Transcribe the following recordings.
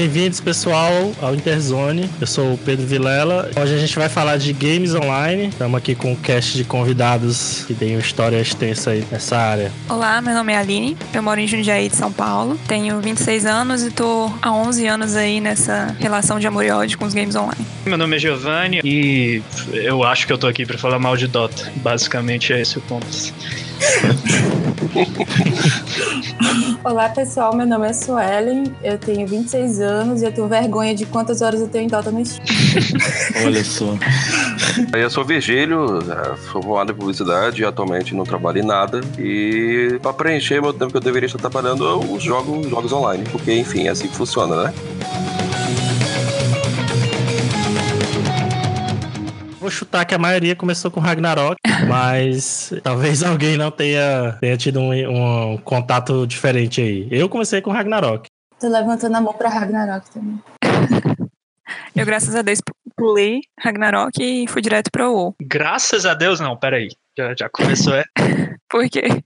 Bem-vindos, pessoal, ao Interzone. Eu sou o Pedro Vilela. Hoje a gente vai falar de games online. Estamos aqui com um cast de convidados que tem uma história extensa aí nessa área. Olá, meu nome é Aline. Eu moro em Jundiaí de São Paulo. Tenho 26 anos e tô há 11 anos aí nessa relação de amor e ódio com os games online. Meu nome é Giovanni e eu acho que eu tô aqui para falar mal de Dota. Basicamente é esse o ponto. Olá pessoal, meu nome é Suelen, eu tenho 26 anos e eu tenho vergonha de quantas horas eu tenho em Dota no Steam. Olha só. Eu sou Virgílio, né, sou formado em publicidade e atualmente não trabalho em nada. E para preencher meu tempo que eu deveria estar trabalhando, eu jogo jogos online, porque enfim, é assim que funciona, né? Vou chutar que a maioria começou com Ragnarok, mas talvez alguém não tenha, tenha tido um, um contato diferente aí. Eu comecei com Ragnarok. Tô levantando a mão pra Ragnarok também. Eu, graças a Deus, pulei Ragnarok e fui direto pro WoW. Graças a Deus, não, peraí. Já, já começou, é? Por quê?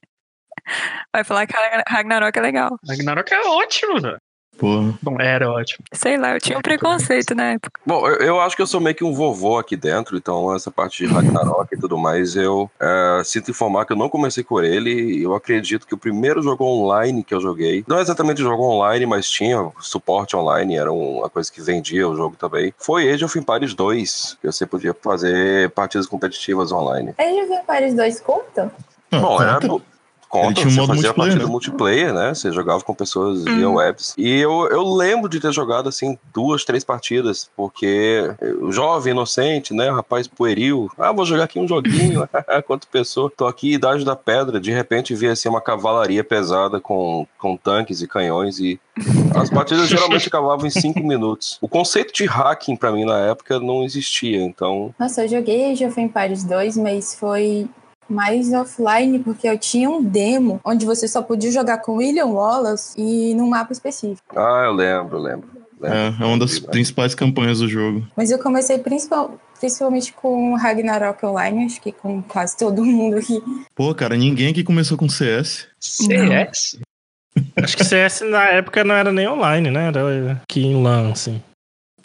Vai falar que Ragnarok é legal. Ragnarok é ótimo, né? Porra. Bom, era ótimo. Sei lá, eu tinha um preconceito na época. Bom, eu, eu acho que eu sou meio que um vovô aqui dentro, então essa parte de Ragnarok e tudo mais, eu é, sinto informar que eu não comecei por ele. Eu acredito que o primeiro jogo online que eu joguei, não é exatamente jogo online, mas tinha suporte online, era uma coisa que vendia o jogo também, foi Age of Empires 2, que você podia fazer partidas competitivas online. Age of Empires 2 conta? Bom, era, conta. Ele tinha um você modo fazia multiplayer, partida né? multiplayer, né? Você jogava com pessoas via webs. E eu, eu lembro de ter jogado, assim, duas, três partidas, porque jovem, inocente, né? Rapaz pueril. Ah, vou jogar aqui um joguinho. Quanto pessoa. Tô aqui, Idade da Pedra. De repente vi, assim, uma cavalaria pesada com, com tanques e canhões e... As partidas geralmente acabavam em cinco minutos. O conceito de hacking pra mim na época não existia, então... Nossa, eu joguei Age of Empires 2, mas foi mais offline, porque eu tinha um demo onde você só podia jogar com William Wallace e num mapa específico. Ah, eu lembro, lembro. lembro. É, é uma das principais campanhas do jogo. Mas eu comecei principal, principalmente com Ragnarok Online, acho que com quase todo mundo aqui. Pô, cara, ninguém aqui começou com CS. CS? Acho que CS na época não era nem online, né? Era aqui em LAN, assim.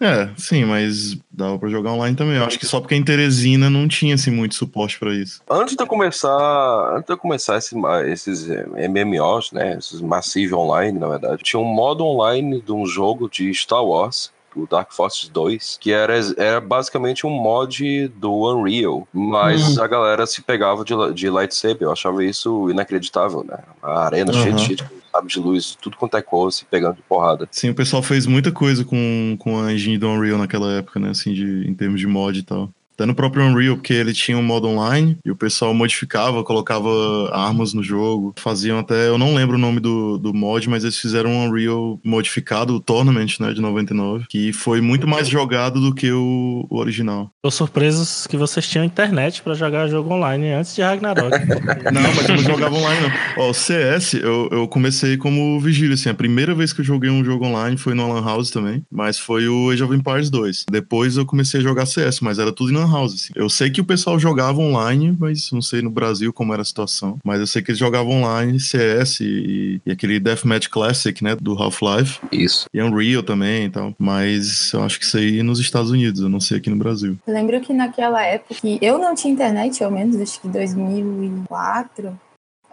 É, sim, mas dava pra jogar online também. Eu acho que só porque em Teresina não tinha assim, muito suporte pra isso. Antes de eu começar, antes de eu começar esse, esses eh, MMOs, né, esses Massive Online, na verdade, tinha um modo online de um jogo de Star Wars, o Dark Forces 2, que era, era basicamente um mod do Unreal, mas a galera se pegava de, de lightsaber, eu achava isso inacreditável, né? A arena cheia de Uhum. gente, sabe, de luz, tudo quanto é cor, se pegando de porrada. Sim, o pessoal fez muita coisa com, com a engine do Unreal naquela época, né? Assim, de, em termos de mod e tal. Até no próprio Unreal, porque ele tinha um modo online e o pessoal modificava, colocava armas no jogo. Faziam até, eu não lembro o nome do, do mod, mas eles fizeram um Unreal modificado, o Tournament, né, de 99, que foi muito mais jogado do que o, o original. Tô surpreso que vocês tinham internet pra jogar jogo online antes de Ragnarok. Não, mas eu não jogava online, não. Ó, o CS, eu, eu comecei como vigília, assim. A primeira vez que eu joguei um jogo online foi no Lan House também, mas foi o Age of Empires 2. Depois eu comecei a jogar CS, mas era tudo em Lan House, assim. Eu sei que o pessoal jogava online, mas não sei no Brasil como era a situação. Mas eu sei que eles jogavam online CS e, e aquele Deathmatch Classic, né, do Half-Life. Isso. E Unreal também e tal. Mas eu acho que isso aí nos Estados Unidos, eu não sei aqui no Brasil. Eu lembro que naquela época que eu não tinha internet, ao menos, acho que 2004,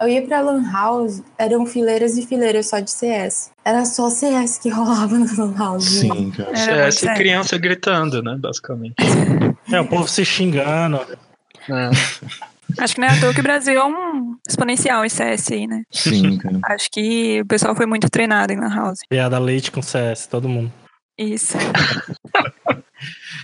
eu ia pra Lan House, eram fileiras e fileiras só de CS. Era só CS que rolava na Lan House. Sim, cara. Era CS muito e criança gritando, né? Basicamente. é, o povo se xingando. É. Acho que não é à toa que o Brasil é um exponencial em CS aí, né? Sim, cara. Acho que o pessoal foi muito treinado em Lan House. Piada leite com CS, todo mundo. Isso.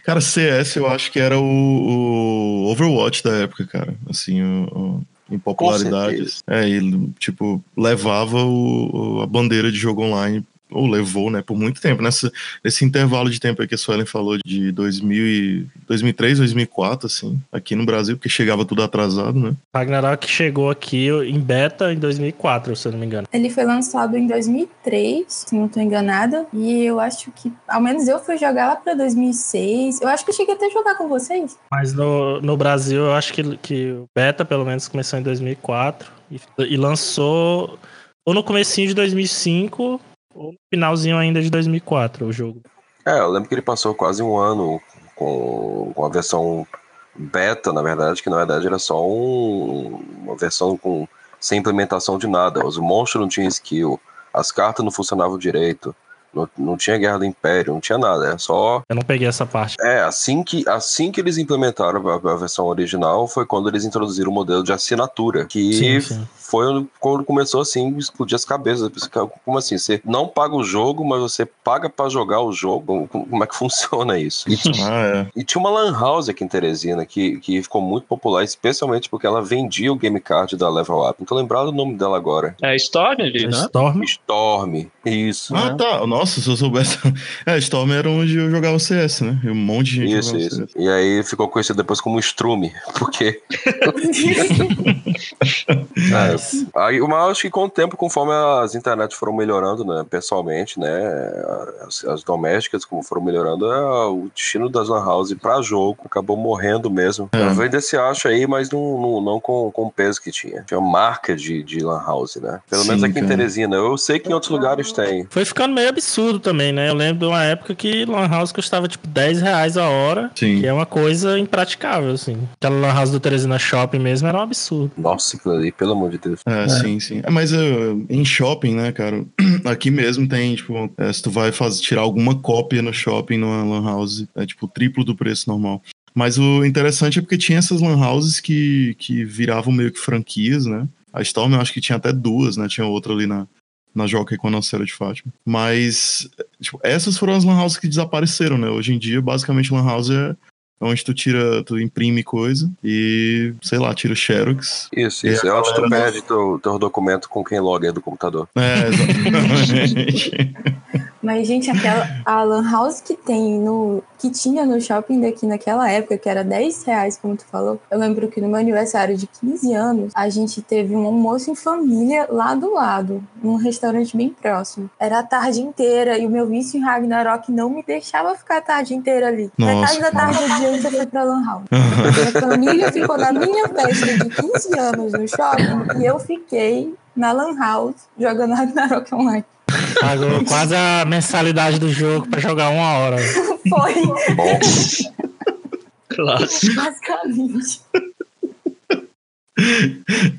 Cara, CS eu acho que era o, o Overwatch da época, cara. Assim, o, o- em popularidade. É, ele, tipo, levava o- a bandeira de jogo online, ou levou, né, por muito tempo. Nessa, nesse intervalo de tempo aí que a Suelen falou, de 2000 e, 2003, 2004, assim, aqui no Brasil, porque chegava tudo atrasado, né? Ragnarok chegou aqui em beta em 2004, se eu não me engano. Ele foi lançado em 2003, se não tô enganada. E eu acho que, ao menos eu fui jogar lá pra 2006. Eu acho que eu cheguei até a jogar com vocês. Mas no, no Brasil, eu acho que, que o beta, pelo menos, começou em 2004 e, e lançou ou no comecinho de 2005 Ou no finalzinho ainda de 2004 o jogo. É, eu lembro que ele passou quase um ano com, com a versão beta, na verdade, que na verdade era só um, uma versão com sem implementação de nada. Os monstros não tinham skill, as cartas não funcionavam direito. Não, não tinha Guerra do Império, não tinha nada, é só. Eu não peguei essa parte. É, assim que, assim que eles implementaram a, a versão original foi quando eles introduziram o modelo de assinatura, que Sim, sim. Foi quando começou assim, explodir as cabeças. Como assim? Você não paga o jogo, mas você paga pra jogar o jogo? Como é que funciona isso? E, Ah, é. e tinha uma Lan House aqui em Teresina que, que ficou muito popular, especialmente porque ela vendia o game card da Level Up. Não tô lembrado o nome dela agora. É a Storm ali, né? Storm. Storm. Isso. Ah, tá. Nossa, se eu soubesse. É, Storm era onde eu jogava CS, né? E um monte de gente Isso, isso. CS. E aí ficou conhecido depois como Strume, porque Nice. Aí, mas eu acho que com o tempo, conforme as internet foram melhorando, né, pessoalmente, né, as, as domésticas, como foram melhorando, é, o destino das lan house pra jogo acabou morrendo mesmo. É. Eu ainda se acha aí, mas não, não, não com, com o peso que tinha. Tinha marca de, de lan house, né? Pelo Sim, menos aqui em cara. Teresina. Eu sei que em outros lugares tem. Foi ficando meio absurdo também, né? Eu lembro de uma época que Lan House custava tipo 10 reais a hora, Sim. que é uma coisa impraticável, assim. Aquela Lan House do Teresina Shopping mesmo era um absurdo. Nossa, aquilo ali, pelo amor de Deus. É, sim, sim. É, mas é, em shopping, né, cara? Aqui mesmo tem, tipo, é, se tu vai fazer, tirar alguma cópia no shopping, numa lan house, é tipo o triplo do preço normal. Mas o interessante é porque tinha essas lan houses que, que viravam meio que franquias, né? A Storm eu acho que tinha até duas, né? Tinha outra ali na, na Jockey com a Nossa Senhora de Fátima. Mas, tipo, essas foram as lan houses que desapareceram, né? Hoje em dia, basicamente, lan house é onde tu tira, tu imprime coisa e, sei lá, tira xerox. Isso, isso. É onde tu perde teu, teu documento com quem loga do computador. É, exatamente. Mas, gente, aquela a Lan House que tem no. que tinha no shopping daqui naquela época, que era 10 reais, como tu falou. Eu lembro que no meu aniversário de 15 anos, a gente teve um almoço em família lá do lado, num restaurante bem próximo. Era a tarde inteira e o meu vício em Ragnarok não me deixava ficar a tarde inteira ali. Nossa, da tarde adiante eu fui pra Lan House. Minha família ficou na minha festa de 15 anos no shopping e eu fiquei na Lan House jogando Ragnarok online. Pagou quase a mensalidade do jogo pra jogar uma hora. Foi, Bom, Clássico. basicamente.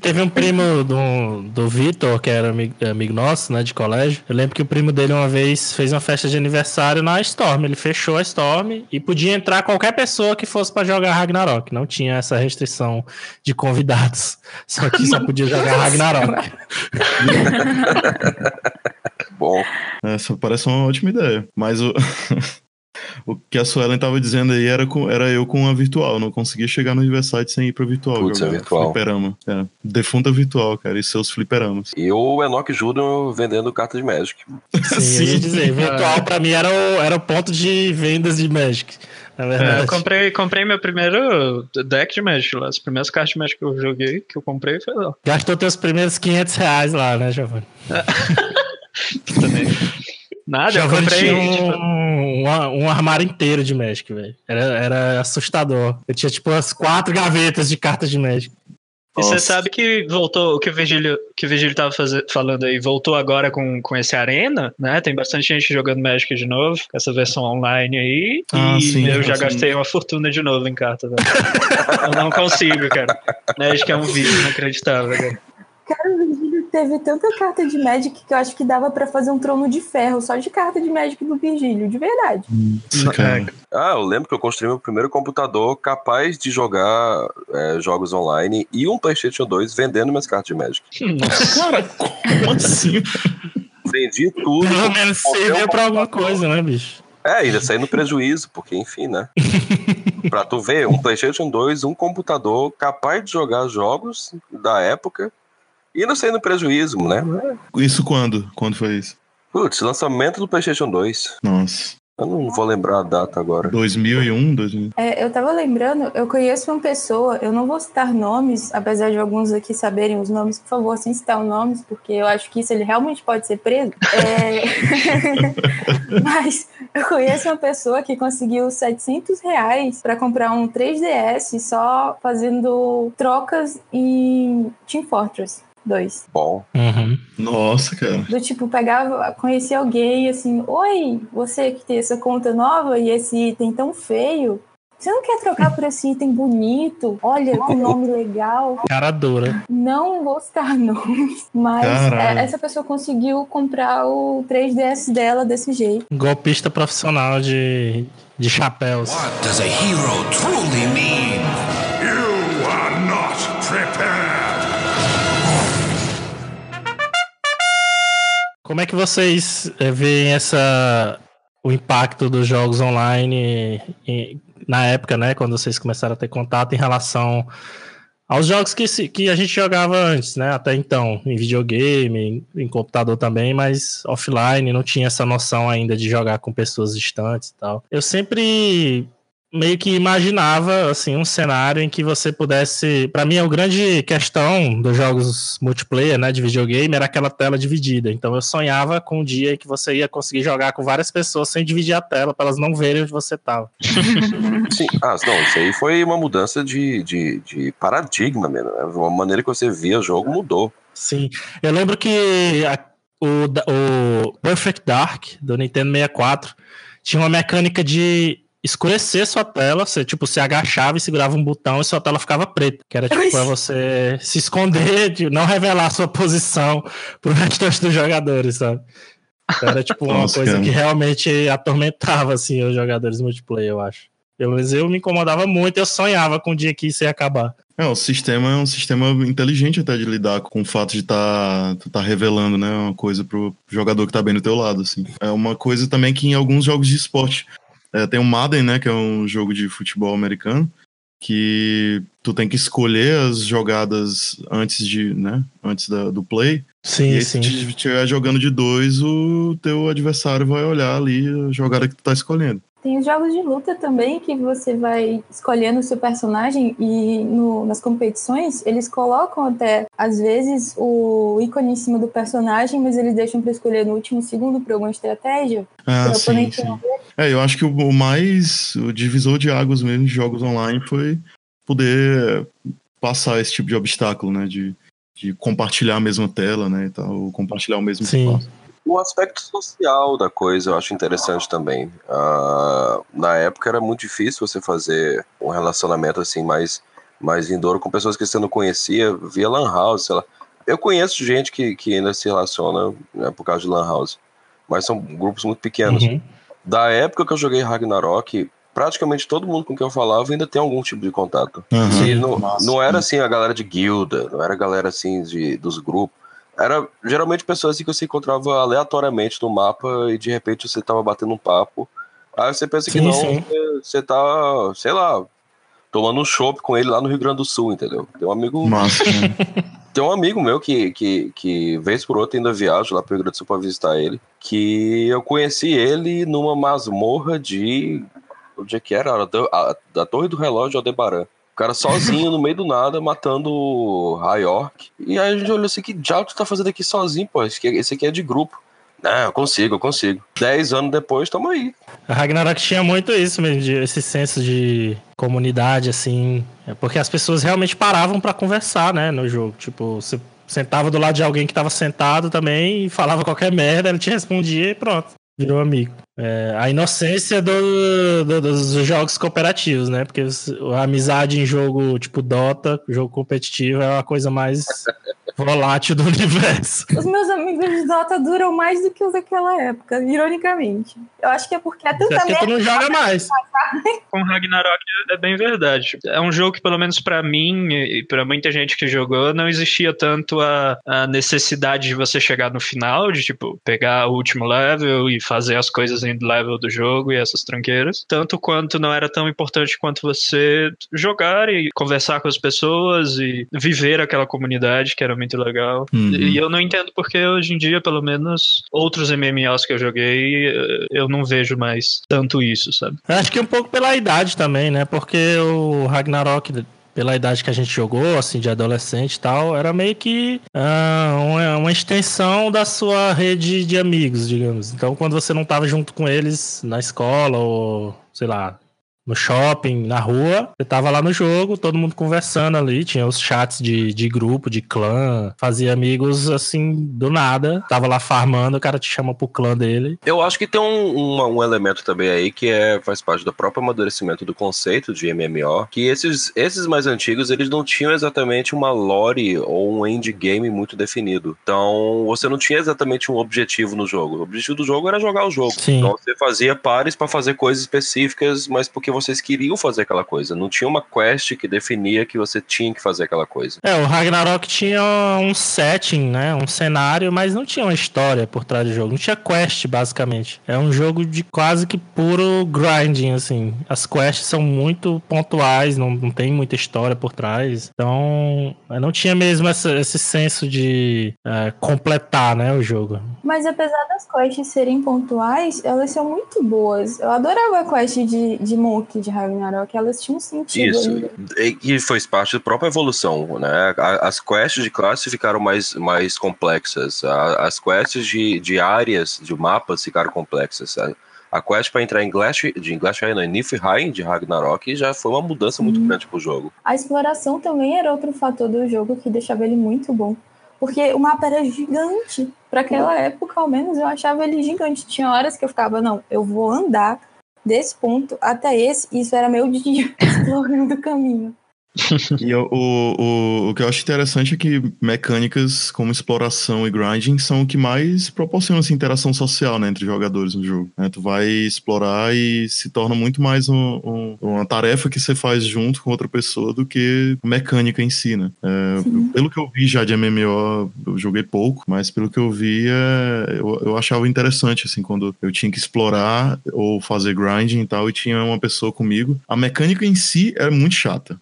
Teve um primo do, do Vitor, que era amigo, amigo nosso, né, de colégio. Eu lembro que o primo dele uma vez fez uma festa de aniversário na Storm. Ele fechou a Storm e podia entrar qualquer pessoa que fosse pra jogar Ragnarok. Não tinha essa restrição de convidados. Só que só podia jogar Ragnarok. bom. Essa parece uma ótima ideia. Mas o, o que a Suelen tava dizendo aí era, com, era eu com a virtual. Não conseguia chegar no Riverside sem ir pra virtual. Putz, jogar a virtual. Fliperama. É, defunta virtual, cara. E seus fliperamas. E o Enoch Júnior vendendo carta de Magic. Sim, eu ia dizer. Virtual pra mim era o, era o ponto de vendas de Magic. Na É, verdade. eu comprei, comprei meu primeiro deck de Magic lá. As primeiras cartas de Magic que eu joguei, que eu comprei, foi lá. Gastou teus primeiros 500 reais lá, né, Giovanni? Também. Nada, eu Giovanni comprei. tinha um, tipo, um, um armário inteiro de Magic, velho. Era, era assustador. Eu tinha, tipo, as quatro gavetas de cartas de Magic. E você sabe que voltou, o que o Virgílio, que o Virgílio tava falando aí, voltou agora com, com esse Arena, né? Tem bastante gente jogando Magic de novo, com essa versão online aí. Ah, e sim, eu já sim. gastei uma fortuna de novo em carta, velho. eu não consigo, cara. Magic é um vício inacreditável, cara. Cara, teve tanta carta de Magic que eu acho que dava pra fazer um trono de ferro só de carta de Magic do Virgílio, de verdade. Nossa, cara. Ah, eu lembro que eu construí meu primeiro computador capaz de jogar é, jogos online e um PlayStation 2 vendendo minhas cartas de Magic. Nossa. Cara, como assim? Vendi tudo. Pelo menos um pra alguma coisa, né, bicho? É, ainda saí no prejuízo, porque enfim, né? pra tu ver, um PlayStation 2, um computador capaz de jogar jogos da época e saí no prejuízo, né? Isso quando? Quando foi isso? Putz, lançamento do PlayStation 2. Nossa. Eu não vou lembrar a data agora. 2001, 2000. É, eu tava lembrando, eu conheço uma pessoa, eu não vou citar nomes, apesar de alguns aqui saberem os nomes, por favor, sem citar os nomes, porque eu acho que isso ele realmente pode ser preso. É... Mas eu conheço uma pessoa que conseguiu 700 reais pra comprar um 3DS só fazendo trocas em Team Fortress. 2. Bom. Uhum. Nossa, cara. Do tipo, pegava, conhecia alguém assim, oi, você que tem essa conta nova e esse item tão feio, você não quer trocar por esse item bonito? Olha, que nome legal. Cara dura. Não vou citar nomes, mas é, essa pessoa conseguiu comprar o 3DS dela desse jeito. Golpista profissional de, de chapéus. What does a hero truly mean? Como é que vocês eh, veem essa o impacto dos jogos online em- na época, né, quando vocês começaram a ter contato em relação aos jogos que, se- que a gente jogava antes, né, até então, em videogame, em, em computador também, mas offline, não tinha essa noção ainda de jogar com pessoas distantes e tal. Eu sempre meio que imaginava assim um cenário em que você pudesse, Pra mim a grande questão dos jogos multiplayer, né, de videogame era aquela tela dividida. Então eu sonhava com um dia em que você ia conseguir jogar com várias pessoas sem dividir a tela para elas não verem onde você tava. Sim, ah, não, isso aí foi uma mudança de, de, de paradigma mesmo. Né? Uma maneira que você via o jogo mudou. Sim, eu lembro que a- o, o Perfect Dark do Nintendo 64 tinha uma mecânica de escurecer sua tela, você tipo se agachava e segurava um botão e sua tela ficava preta, que era tipo para você se esconder, de não revelar sua posição pro restante dos jogadores, sabe? Então era tipo uma Nossa, coisa cara. que realmente atormentava assim os jogadores multiplayer, eu acho. Pelo menos eu me incomodava muito, eu sonhava com o dia que isso ia acabar. É, o sistema é um sistema inteligente até de lidar com o fato de estar tá, tá revelando, né, uma coisa pro jogador que tá bem do teu lado, assim. É uma coisa também que em alguns jogos de esporte, é, tem o Madden, né, que é um jogo de futebol americano, que tu tem que escolher as jogadas antes de, né, antes da- do play, e Sim, aí sim. se estiver jogando de dois, o teu adversário vai olhar ali a jogada que tu tá escolhendo. Tem os jogos de luta também, que você vai escolhendo o seu personagem e no- nas competições eles colocam até, às vezes, o ícone em cima do personagem, mas eles deixam para escolher no último segundo por alguma estratégia. Ah, sim, sim. É, eu acho que o, o mais. O divisor de águas mesmo de jogos online foi poder passar esse tipo de obstáculo, né? De, de compartilhar a mesma tela, né? E tal, ou compartilhar o mesmo Sim. espaço. O aspecto social da coisa eu acho interessante também. Ah, na época era muito difícil você fazer um relacionamento assim mais, mais vindouro com pessoas que você não conhecia via Lan House, sei lá. Eu conheço gente que, que ainda se relaciona né, por causa de Lan House, mas são grupos muito pequenos. Uhum. Da época que eu joguei Ragnarok, praticamente todo mundo com quem eu falava ainda tem algum tipo de contato. E não, Massa. não era assim a galera de guilda, não era a galera assim de, dos grupos. Era geralmente pessoas assim que você encontrava aleatoriamente no mapa e de repente você tava batendo um papo. Aí você pensa que Sim, não, sim. você- tá, sei lá, tomando um chopp com ele lá no Rio Grande do Sul, entendeu? Tem um amigo, né? tem um amigo meu que, que, que vez por outra ainda viajo lá pro Rio Grande do Sul pra visitar ele, que eu conheci ele numa masmorra de. Onde é que era? Era da, a- da Torre do Relógio Aldebaran. O cara sozinho, no meio do nada, matando o Rayork. E aí a gente olhou assim, que diabo tu tá fazendo aqui sozinho, pô? Esse aqui, é- é de grupo. Não, eu consigo, eu consigo. Dez anos depois, tamo aí. A Ragnarok tinha muito isso mesmo, de, esse senso de comunidade, assim. é porque as pessoas realmente paravam pra conversar, né, no jogo. Tipo, você sentava do lado de alguém que tava sentado também e falava qualquer merda, ele te respondia e pronto. Virou amigo. É, a inocência do- do- dos jogos cooperativos, né? Porque a amizade em jogo tipo Dota, jogo competitivo, é uma coisa mais volátil do universo. Os meus amigos de Dota duram mais do que os daquela época, ironicamente. Eu acho que é porque é tanta porque tu merda. não joga mais. Com Ragnarok é bem verdade. É um jogo que, pelo menos pra mim e pra muita gente que jogou, não existia tanto a, a necessidade de você chegar no final, de tipo, pegar o último level e fazer as coisas em level do jogo e essas tranqueiras. Tanto quanto não era tão importante quanto você jogar e conversar com as pessoas e viver aquela comunidade, que era muito legal. Uhum. E eu não entendo porque hoje em dia, pelo menos, outros MMOs que eu joguei, eh, eu não vejo mais tanto isso, sabe? Eu acho que um pouco pela idade também, né? Porque o Ragnarok, pela idade que a gente jogou, assim, de adolescente e tal, era meio que ah, uma, uma extensão da sua rede de amigos, digamos. Então, quando você não tava junto com eles na escola ou, sei lá, no shopping, na rua. Você tava lá no jogo, todo mundo conversando ali, tinha os chats de, de grupo, de clã, fazia amigos assim, do nada. Tava lá farmando, o cara te chama pro clã dele. Eu acho que tem um, um, um elemento também aí que é, faz parte do próprio amadurecimento do conceito de MMO, que esses, esses mais antigos, eles não tinham exatamente uma lore ou um endgame muito definido. Então, você não tinha exatamente um objetivo no jogo. O objetivo do jogo era jogar o jogo. Sim. Então, você fazia pares para fazer coisas específicas, mas porque vocês queriam fazer aquela coisa. Não tinha uma quest que definia que você tinha que fazer aquela coisa. É, o Ragnarok tinha um setting, né? Um cenário, mas não tinha uma história por trás do jogo. Não tinha quest, basicamente. É um jogo de quase que puro grinding, assim. As quests são muito pontuais, não, não tem muita história por trás. Então, não tinha mesmo essa, esse senso de é, completar, né, o jogo. Mas apesar das quests serem pontuais, elas são muito boas. Eu adorava a quest de, de Monk de Ragnarok, elas tinham sentido. Isso. ainda. E foi parte da própria evolução, né? As quests de classe ficaram mais, mais complexas. As quests de, de áreas, de mapas ficaram complexas. A, quest para entrar em Glash, de Glash não, em Niflheim de Ragnarok já foi uma mudança muito grande pro jogo. A exploração também era outro fator do jogo que deixava ele muito bom. Porque o mapa era gigante. Para aquela época, ao menos, eu achava ele gigante. Tinha horas que eu ficava, não, eu vou andar desse ponto até esse. Isso era meu dia explorando o caminho. E o, o, o, o que eu acho interessante é que mecânicas como exploração e grinding são o que mais proporcionam essa interação social né, entre jogadores no jogo. né? Tu vai explorar e se torna muito mais um- um- uma tarefa que você faz junto com outra pessoa do que mecânica em si, né? É, pelo que eu vi já de MMO, eu joguei pouco, mas pelo que eu vi, é, eu, eu achava interessante, assim, quando eu tinha que explorar ou fazer grinding e tal, e tinha uma pessoa comigo. A mecânica em si era muito chata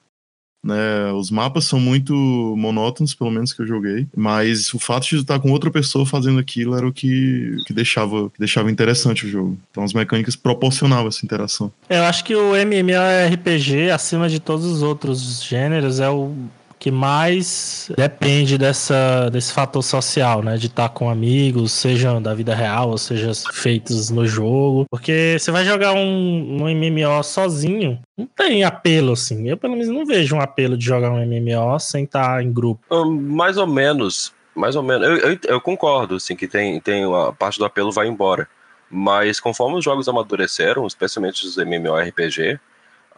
né? Os mapas são muito monótonos, pelo menos que eu joguei, mas o fato de estar com outra pessoa fazendo aquilo era o que, que, deixava, que deixava interessante o jogo. Então as mecânicas proporcionavam essa interação. Eu acho que o MMORPG, acima de todos os outros gêneros, é o que mais depende dessa, desse fator social, né? De estar com amigos, seja da vida real, ou seja feitos no jogo. Porque você vai jogar um, um MMO sozinho, não tem apelo, assim. Eu, pelo menos, não vejo um apelo de jogar um MMO sem estar em grupo. Hum, Mais ou menos, mais ou menos. Eu, eu, eu concordo, assim, que tem, tem a parte do apelo vai embora. Mas conforme os jogos amadureceram, especialmente os MMORPG,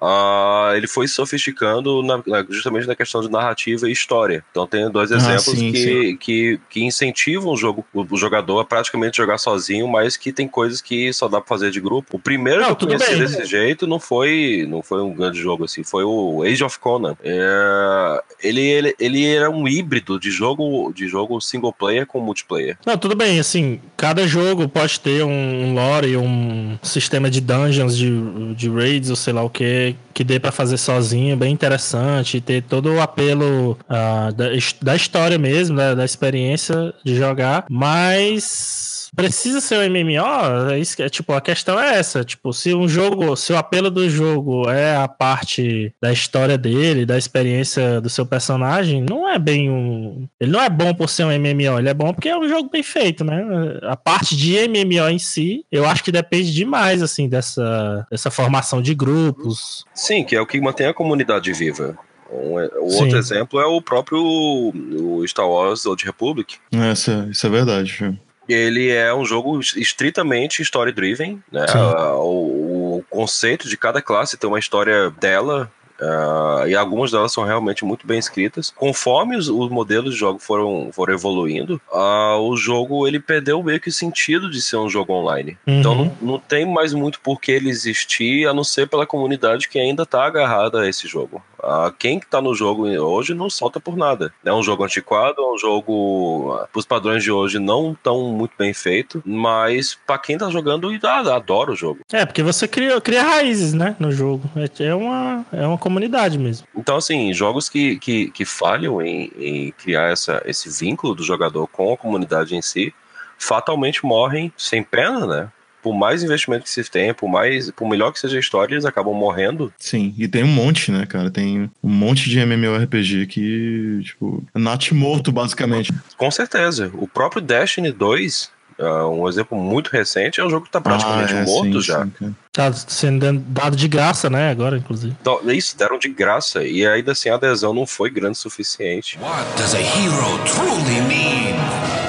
ah, ele foi sofisticando na- justamente na questão de narrativa e história. Então tem dois Ah, exemplos sim, que, sim. Que, que incentivam o, jogo, o, jogador a praticamente jogar sozinho, mas que tem coisas que só dá pra fazer de grupo. O primeiro Não, que eu conheci bem. desse jeito não foi, não foi um grande jogo assim, foi o Age of Conan. É, ele, ele, ele era um híbrido de jogo, de jogo single player com multiplayer. Não, tudo bem, assim, cada jogo pode ter um lore, um sistema de dungeons, de, de raids, ou sei lá o que, que dê pra fazer sozinho, bem interessante, ter todo o apelo ah, da, da história mesmo, da, da experiência de jogar, mas precisa ser um MMO? É isso que, é, tipo, a questão é essa, tipo, se um jogo, se o apelo do jogo é a parte da história dele, da experiência do seu personagem, não é bem um, ele não é bom por ser um MMO, ele é bom porque é um jogo bem feito, né? A parte de MMO em si, eu acho que depende demais, assim, dessa, dessa formação de grupos. Sim, que é o que mantém a comunidade viva. Um, o Sim. outro exemplo é o próprio o Star Wars Old Republic. Essa, isso é verdade. Ele é um jogo estritamente story-driven, né? Ah, O, o conceito de cada classe tem uma história dela, ah, e algumas delas são realmente muito bem escritas. Conforme os, os modelos de jogo foram, foram evoluindo, ah, o jogo ele perdeu meio que o sentido de ser um jogo online. Então Uhum. não, não tem mais muito por que ele existir, a não ser pela comunidade que ainda tá agarrada a esse jogo. Ah, quem que tá no jogo hoje não solta por nada. É um jogo antiquado, é um jogo, pros padrões de hoje, não tão muito bem feito, mas pra quem tá jogando, ah, adora o jogo. É, porque você cria, cria raízes, né, no jogo. É, é uma, é uma comunidade mesmo. Então, assim, jogos que, que, que falham em, em criar essa, esse vínculo do jogador com a comunidade em si, fatalmente morrem sem pena, né? Por mais investimento que se tenha, por mais, por melhor que seja a história, eles acabam morrendo. Sim, e tem um monte, né, cara? Tem um monte de MMORPG que, tipo, é nat morto, basicamente. Com certeza. O próprio Destiny 2 Uh, um exemplo muito recente é um jogo que tá praticamente Ah, é, morto sim, já. sim, cara. Tá sendo dado de graça, né? Agora, inclusive. Então, isso, deram de graça. E ainda assim a adesão não foi grande o suficiente. What does a hero truly mean?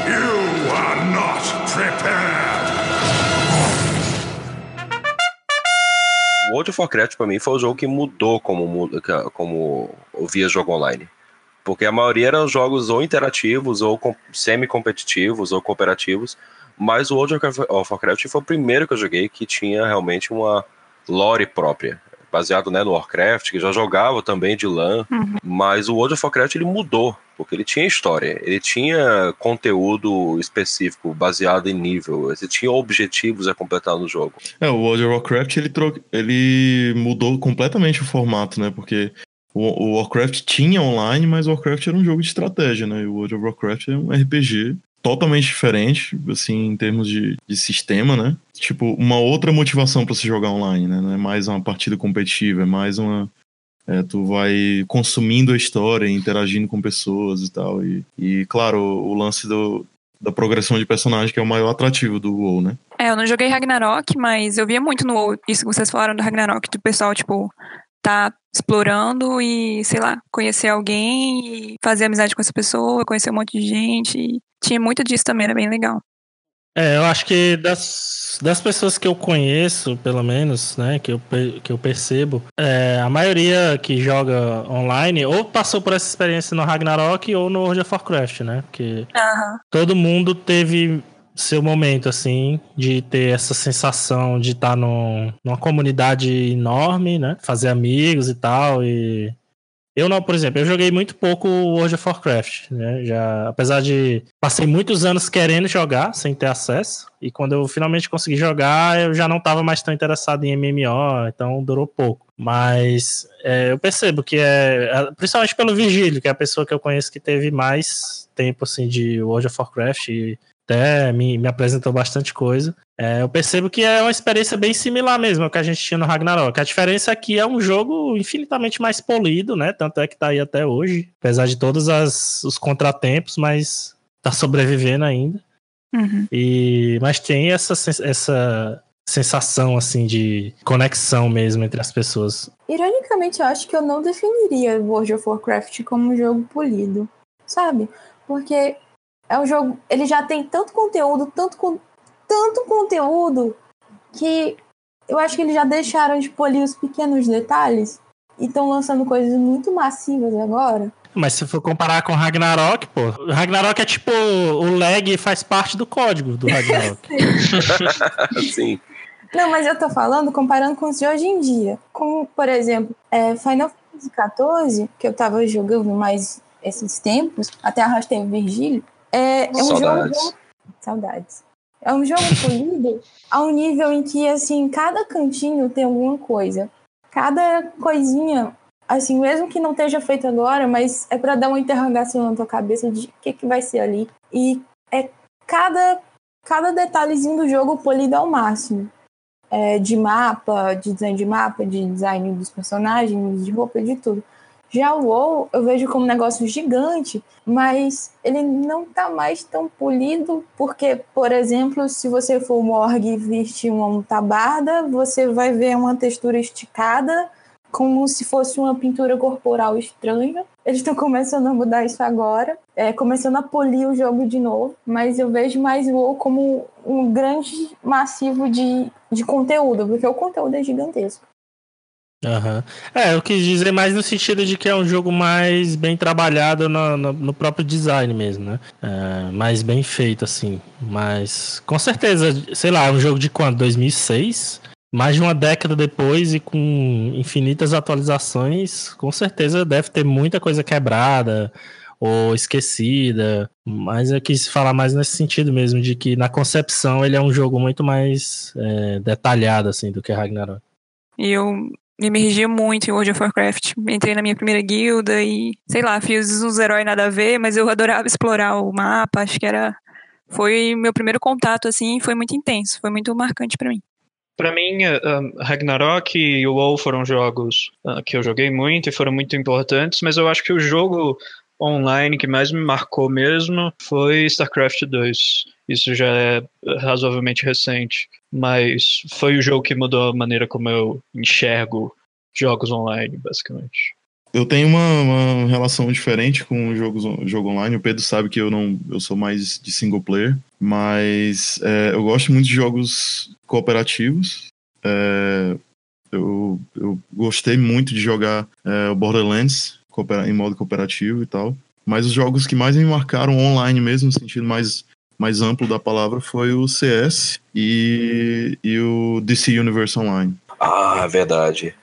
World of Warcraft pra mim foi o jogo que mudou como, como via jogo online. Porque a maioria eram jogos ou interativos, ou com- semi-competitivos, ou cooperativos. Mas o World of Warcraft foi o primeiro que eu joguei que tinha realmente uma lore própria. Baseado né, no Warcraft, que já jogava também de LAN. Mas o World of Warcraft ele mudou. Porque ele tinha história, ele tinha conteúdo específico, baseado em nível, ele tinha objetivos a completar no jogo. É, o World of Warcraft ele, tro... ele mudou completamente o formato, né? Porque o, o Warcraft tinha online, mas o Warcraft era um jogo de estratégia, né? E o World of Warcraft é um RPG totalmente diferente, assim, em termos de, de sistema, né? Tipo, uma outra motivação pra se jogar online, né? Não é mais uma partida competitiva, é mais uma. é, tu vai consumindo a história, interagindo com pessoas e tal. E, e claro, o, lance do, da progressão de personagem, que é o maior atrativo do WoW, né? É, eu não joguei Ragnarok, mas eu via muito no isso que vocês falaram do Ragnarok, do pessoal, tipo, tá explorando e, sei lá, conhecer alguém e fazer amizade com essa pessoa, conhecer um monte de gente. Tinha muito disso também, era bem legal. É, eu acho que das, das pessoas que eu conheço, pelo menos, né, que eu, que eu percebo, é, a maioria que joga online ou passou por essa experiência no Ragnarok ou no World of Warcraft, né? Porque Aham. todo mundo teve seu momento, assim, de ter essa sensação de estar num, numa comunidade enorme, né? Fazer amigos e tal. E eu não, por exemplo, eu joguei muito pouco World of Warcraft, né? Já, apesar de passei muitos anos querendo jogar sem ter acesso, e quando eu finalmente consegui jogar, eu já não estava mais tão interessado em MMO, então durou pouco. Mas é, eu percebo que é, é, principalmente pelo Virgílio, que é a pessoa que eu conheço que teve mais tempo assim de World of Warcraft e até me, me apresentou bastante coisa. É, eu percebo que é uma experiência bem similar mesmo ao que a gente tinha no Ragnarok. A diferença é que é um jogo infinitamente mais polido, né? Tanto é que tá aí até hoje, apesar de todos as- os contratempos, mas tá sobrevivendo ainda. Uhum. E, mas tem essa, essa sensação assim de conexão mesmo entre as pessoas. Ironicamente, eu acho que eu não definiria World of Warcraft como um jogo polido, sabe? Porque é um jogo, ele já tem tanto conteúdo, tanto con- tanto conteúdo que eu acho que eles já deixaram de polir os pequenos detalhes e estão lançando coisas muito massivas agora. Mas se for comparar com Ragnarok, pô, o Ragnarok é tipo o lag faz parte do código do Ragnarok. Assim, Não, mas eu tô falando comparando com os de hoje em dia. Como, por exemplo, é, Final Fantasy XIV, que eu tava jogando mais esses tempos, até arrastei o Virgílio, é, é um Saudades. jogo. Saudades. É um jogo polido a um nível em que, assim, cada cantinho tem alguma coisa. Cada coisinha, assim, mesmo que não esteja feito agora, mas é pra dar uma interrogação na tua cabeça de o que, que vai ser ali. E é cada, cada detalhezinho do jogo polido ao máximo é, de mapa, de design de mapa, de design dos personagens, de roupa, de tudo. Já o WoW eu vejo como um negócio gigante, mas ele não tá mais tão polido, porque, por exemplo, se você for morgue e vestir uma tabarda, você vai ver uma textura esticada, como se fosse uma pintura corporal estranha. Eles estão começando a mudar isso agora, é, começando a polir o jogo de novo, mas eu vejo mais o WoW como um grande massivo de, de conteúdo, porque o conteúdo é gigantesco. Aham. É, eu quis dizer mais no sentido de que é um jogo mais bem trabalhado no, no- no próprio design mesmo, né? É, mais bem feito, assim. Mas, com certeza, sei lá, é um jogo de quando? 2006? Mais de uma década depois e com infinitas atualizações, com certeza deve ter muita coisa quebrada ou esquecida. Mas eu quis falar mais nesse sentido mesmo, de que na concepção ele é um jogo muito mais é, detalhado, assim, do que Ragnarok. E eu me emergi muito em World of Warcraft. Entrei na minha primeira guilda e, sei lá, fiz uns heróis nada a ver, mas eu adorava explorar o mapa. Acho que era. Foi meu primeiro contato, assim, foi muito intenso, foi muito marcante pra mim. Pra mim, eh, um, Ragnarok e o WoW foram jogos ah, que eu joguei muito e foram muito importantes, mas eu acho que o jogo online que mais me marcou mesmo foi StarCraft 2. Isso já é razoavelmente recente, mas foi o jogo que mudou a maneira como eu enxergo jogos online, basicamente. Eu tenho uma, uma relação diferente com o jogo, online. O Pedro sabe que eu não eu sou mais de single player, mas é, eu gosto muito de jogos cooperativos. É, eu, eu gostei muito de jogar é, Borderlands em modo cooperativo e tal. Mas os jogos que mais me marcaram online mesmo, no sentido mais, mais amplo da palavra, foi o CS e, e o DC Universe Online. Ah, verdade.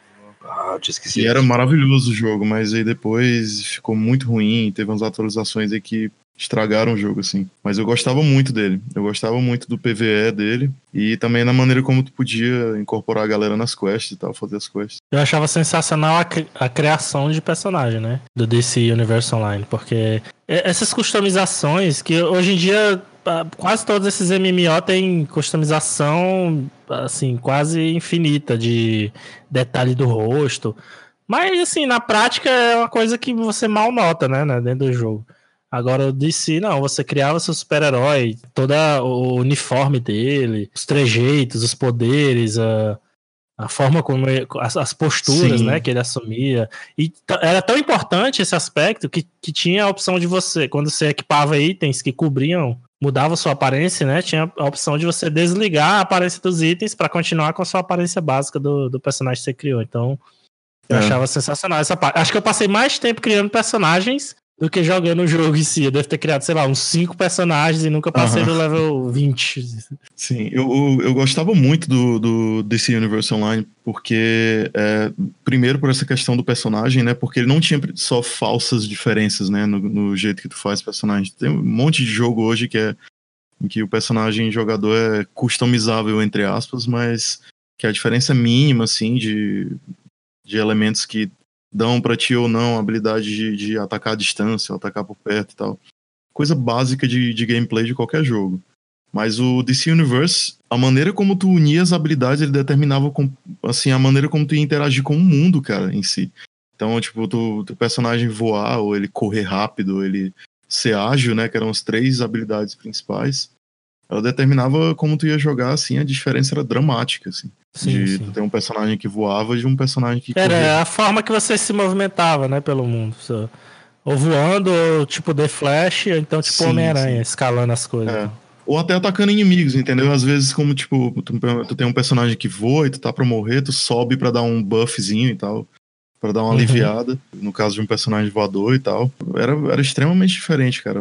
Ah, tinha esquecido. E era maravilhoso o jogo, mas aí depois ficou muito ruim, teve umas atualizações aí que estragaram o jogo, assim. Mas eu gostava muito dele. Eu gostava muito do PVE dele. E também na maneira como tu podia incorporar a galera nas quests e tal, fazer as quests. Eu achava sensacional a, a criação de personagem, né? Do DC Universe Online. Porque essas customizações que hoje em dia quase todos esses MMO têm customização assim quase infinita de detalhe do rosto. Mas assim, na prática é uma coisa que você mal nota, né, né dentro do jogo. Agora o DC, não, você criava seu super-herói, todo o uniforme dele, os trejeitos, os poderes, a, a forma como ele, as, as, posturas, né, que ele assumia. E era tão importante esse aspecto que, que tinha a opção de você, quando você equipava itens que cobriam, mudava sua aparência, né, tinha a opção de você desligar a aparência dos itens para continuar com a sua aparência básica do, do personagem que você criou. Então, eu é. achava sensacional essa parte. Acho que eu passei mais tempo criando personagens do que jogando o jogo em si. Eu devo ter criado, sei lá, uns 5 personagens e nunca passei do level 20. Sim, eu, eu gostava muito do, do DC Universe Online, porque, é, primeiro por essa questão do personagem, né, porque ele não tinha só falsas diferenças, né, no, no jeito que tu faz personagem. Tem um monte de jogo hoje que é em que o personagem jogador é customizável, entre aspas, mas que a diferença é mínima, assim, de, de elementos que dão para ti ou não a habilidade de, de, atacar à distância, atacar por perto e tal. Coisa básica de, de gameplay de qualquer jogo. Mas o DC Universe, a maneira como tu unia as habilidades, ele determinava com, assim, a maneira como tu ia interagir com o mundo, cara, em si. Então, tipo, tu, tu personagem voar, ou ele correr rápido, ele ser ágil, né, que eram as três habilidades principais, ela determinava como tu ia jogar, assim, a diferença era dramática, assim. Sim, de sim. ter um personagem que voava de um personagem que. Era corria. a forma que você se movimentava, né, pelo mundo. Ou voando, ou tipo The Flash, ou então tipo Homem-Aranha, escalando as coisas. É. Ou até atacando inimigos, entendeu? Às vezes, como tipo, tu, tu, tem um personagem que voa e tu tá pra morrer, tu sobe para dar um buffzinho e tal. para dar uma uhum. aliviada. No caso de um personagem voador e tal. Era, era extremamente diferente, cara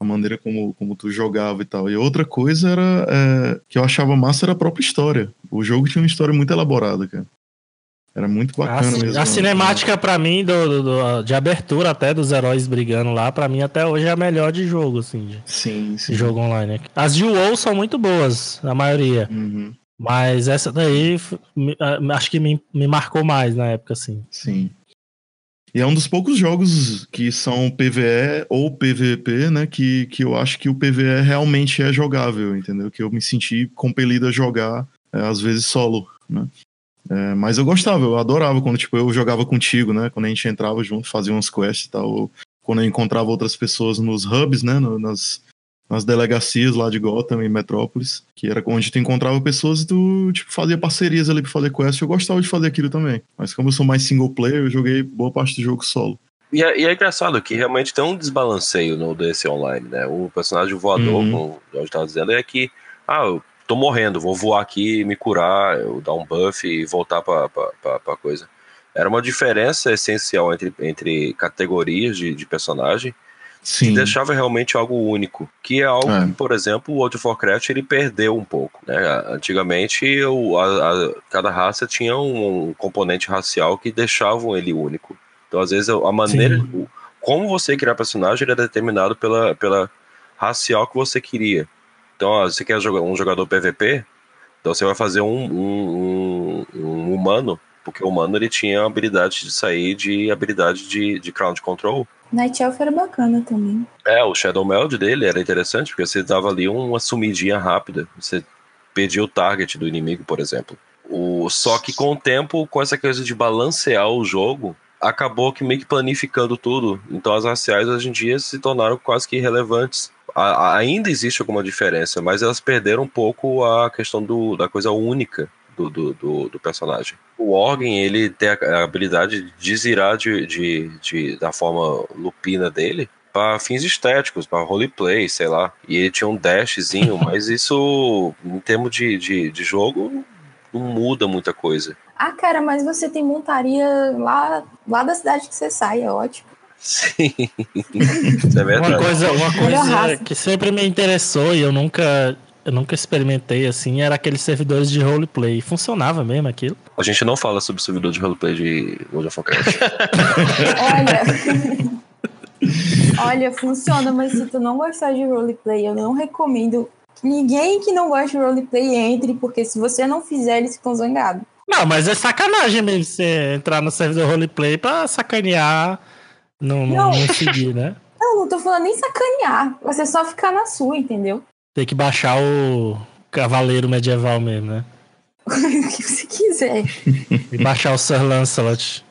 a maneira como, como tu jogava e tal. E outra coisa era é, que eu achava massa era a própria história. O jogo tinha uma história muito elaborada, cara. Era muito bacana a, mesmo. A cinemática, para mim, do, do, do, de abertura até dos heróis brigando lá, para mim até hoje é a melhor de jogo, assim. De, sim, sim. De jogo online. As de WoW são muito boas, a maioria. Uhum. Mas essa daí acho que me, me marcou mais na época, assim. Sim. E é um dos poucos jogos que são PVE ou PVP, né? Que, que eu acho que o PVE realmente é jogável, entendeu? Que eu me senti compelido a jogar, é, às vezes solo, né? É, mas eu gostava, eu adorava quando tipo, eu jogava contigo, né? Quando a gente entrava junto, fazia umas quests e tal. Ou quando eu encontrava outras pessoas nos hubs, né? No, nas, nas delegacias lá de Gotham e Metrópolis, que era onde tu encontrava pessoas e tu, tipo, fazia parcerias ali pra fazer quest. Eu gostava de fazer aquilo também. Mas como eu sou mais single player, eu joguei boa parte do jogo solo. E é, e é engraçado que realmente tem um desbalanceio no DC Online, né? O personagem voador, uhum. como o Jorge tava dizendo, é que, ah, eu tô morrendo, vou voar aqui, me curar, eu dar um buff e voltar pra, pra, pra, pra coisa. Era uma diferença essencial entre, entre categorias de, de personagem Sim. que deixava realmente algo único, que é algo é. que, por exemplo, o World of Warcraft ele perdeu um pouco. Né? Antigamente, o, a, a, cada raça tinha um, um, componente racial que deixavam ele único. Então, às vezes, a maneira, Sim. como você criar personagem era determinado pela, pela racial que você queria. Então, ó, você quer jogar um jogador PVP, então você vai fazer um, um, um, um humano, porque o humano ele tinha a habilidade de sair de habilidade de, de crowd control Night Elf era bacana também. É, o Shadow Meld dele era interessante, porque você dava ali uma sumidinha rápida. Você perdia o target do inimigo, por exemplo. O, só que com o tempo, com essa coisa de balancear o jogo, acabou que meio que planificando tudo. Então as raciais hoje em dia se tornaram quase que irrelevantes. A, ainda existe alguma diferença, mas elas perderam um pouco a questão do, da coisa única do, do, do, do personagem. O Organ, ele tem a, habilidade de desvirar de, de, de, da forma lupina dele para fins estéticos, para roleplay, sei lá. E ele tinha um dashzinho, mas isso, em termos de, de, de jogo, não muda muita coisa. Ah, cara, mas você tem montaria lá, lá da cidade que você sai, é ótimo. Sim, isso é verdade. Uma coisa, uma coisa que sempre me interessou e eu nunca, eu nunca experimentei assim era aqueles servidores de roleplay. Funcionava mesmo aquilo? A gente não fala sobre servidor de roleplay de World of Warcraft. Olha. Olha, funciona, mas se tu não gostar de roleplay, eu não recomendo que ninguém que não gosta de roleplay entre, porque se você não fizer, eles ficam zangados. Não, mas é sacanagem mesmo você entrar no servidor roleplay pra sacanear, não, não, Não. não seguir, né? Não, não tô falando nem sacanear. Você só ficar na sua, entendeu? Tem que baixar o cavaleiro medieval mesmo, né? o que você quiser. E baixar o Sir Lancelot.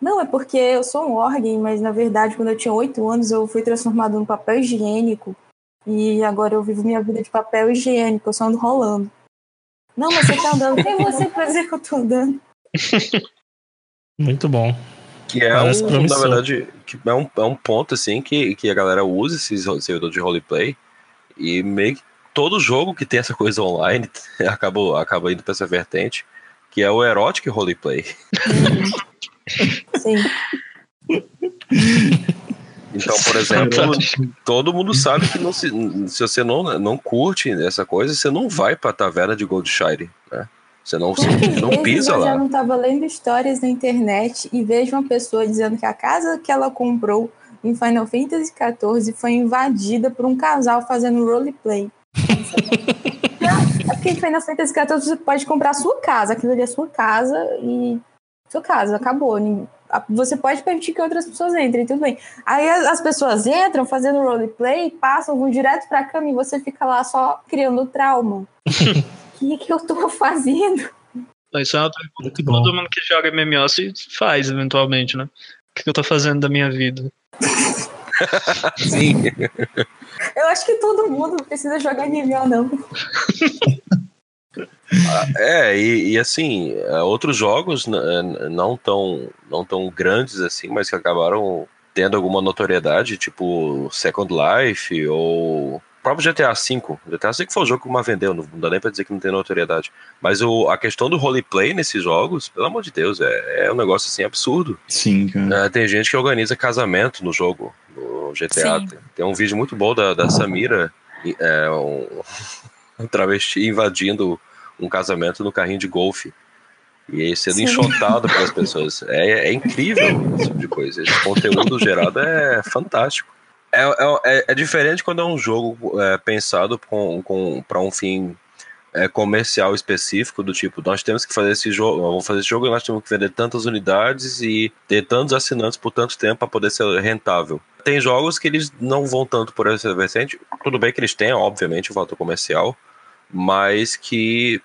Não, é porque eu sou um órgão, mas na verdade, quando eu tinha oito anos, eu fui transformado num papel higiênico. E agora eu vivo minha vida de papel higiênico, eu só ando rolando. Não, mas você tá andando. Tem você pra dizer que eu tô andando. Muito bom. Que é Parece um, na verdade, que é um, é um ponto assim que, que a galera usa esse servidor de roleplay e meio que todo jogo que tem essa coisa online acaba, acaba indo pra essa vertente, que é o erotic roleplay. Sim. Então, por exemplo, todo mundo sabe que não se, se você não, não curte essa coisa, você não vai pra taverna de Goldshire, né? Você não, você não pisa eu já lá. não tava lendo histórias na internet e vejo uma pessoa dizendo que a casa que ela comprou em Final Fantasy XIV foi invadida por um casal fazendo roleplay. É porque em Final Fantasy XIV você pode comprar a sua casa, aquilo ali é sua casa e sua casa, acabou. Você pode permitir que outras pessoas entrem, tudo bem. Aí as as pessoas entram fazendo roleplay, passam, vão direto pra cama e você fica lá só criando trauma. O que, que eu tô fazendo? Isso é uma pergunta que todo mundo que joga MMO se faz, eventualmente, né? O que que eu tô fazendo da minha vida? Sim. Eu acho que todo mundo precisa jogar MMO, não. É, e, e assim, é, outros jogos é, não tão, não tão grandes assim, mas que acabaram tendo alguma notoriedade, tipo Second Life ou próprio GTA V. GTA V foi o jogo que mais vendeu, não dá nem pra dizer que não tem notoriedade. Mas o, a questão do roleplay nesses jogos, pelo amor de Deus, é, é um negócio assim absurdo. Sim, cara. É, tem gente que organiza casamento no jogo, no GTA. Tem, tem um vídeo muito bom da, da Samira, é, um, um travesti invadindo um casamento no carrinho de golfe. E aí sendo Sim. enxotado pelas pessoas. É, é incrível esse tipo de coisa. Esse conteúdo gerado é fantástico. É, é, é diferente quando é um jogo é, pensado com, com, para um fim é, comercial específico, do tipo, nós temos que fazer esse jogo, vamos fazer esse jogo e nós temos que vender tantas unidades e ter tantos assinantes por tanto tempo para poder ser rentável. Tem jogos que eles não vão tanto por essa vertente, tudo bem que eles têm, obviamente, o fator comercial, mas que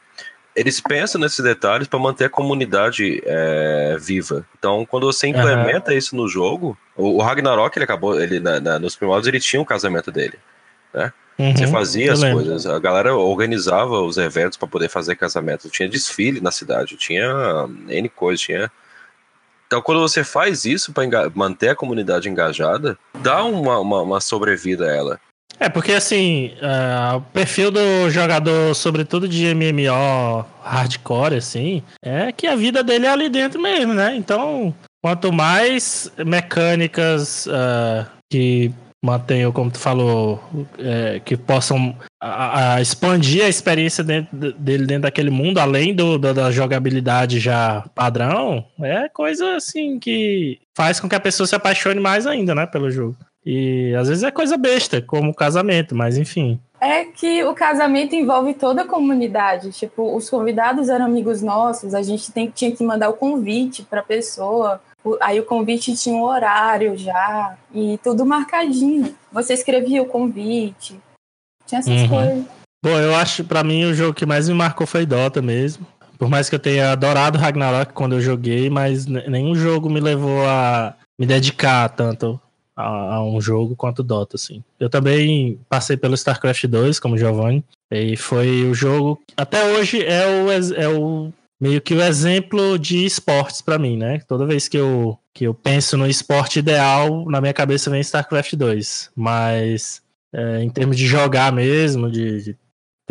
eles pensam nesses detalhes para manter a comunidade é, viva. Então, quando você implementa isso no jogo, o, o Ragnarok, ele acabou, ele na- na- nos primórdios ele tinha um casamento dele. Você Uhum, fazia eu as lembro. coisas, a galera organizava os eventos para poder fazer casamento. Tinha desfile na cidade, tinha N coisas, tinha. Então, quando você faz isso para manter a comunidade engajada, dá uma, uma, uma sobrevida a ela. É, porque assim, ah, o perfil do jogador, sobretudo de MMO hardcore, assim, é que a vida dele é ali dentro mesmo, né? Então, quanto mais mecânicas ah, que mantenham, como tu falou, é, que possam a- a expandir a experiência dentro de- dele dentro daquele mundo, além do, do- da jogabilidade já padrão, é coisa assim que faz com que a pessoa se apaixone mais ainda, né, pelo jogo. E às vezes é coisa besta, como o casamento, mas enfim. É que o casamento envolve toda a comunidade. Tipo, os convidados eram amigos nossos, a gente tem, tinha que mandar o convite pra pessoa. O- Aí o convite tinha um horário já, e tudo marcadinho. Você escrevia o convite. Tinha essas Uhum. coisas. Bom, eu acho, pra mim, o jogo que mais me marcou foi Dota mesmo. Por mais que eu tenha adorado Ragnarok quando eu joguei, mas nenhum jogo me levou a me dedicar tanto a, a, um jogo quanto Dota, assim. Eu também passei pelo StarCraft 2, como Giovanni, e foi o jogo. Até hoje é o, é o meio que o exemplo de esportes para mim, né? Toda vez que eu, que eu penso no esporte ideal, na minha cabeça vem StarCraft 2. Mas é, em termos de jogar mesmo, de, de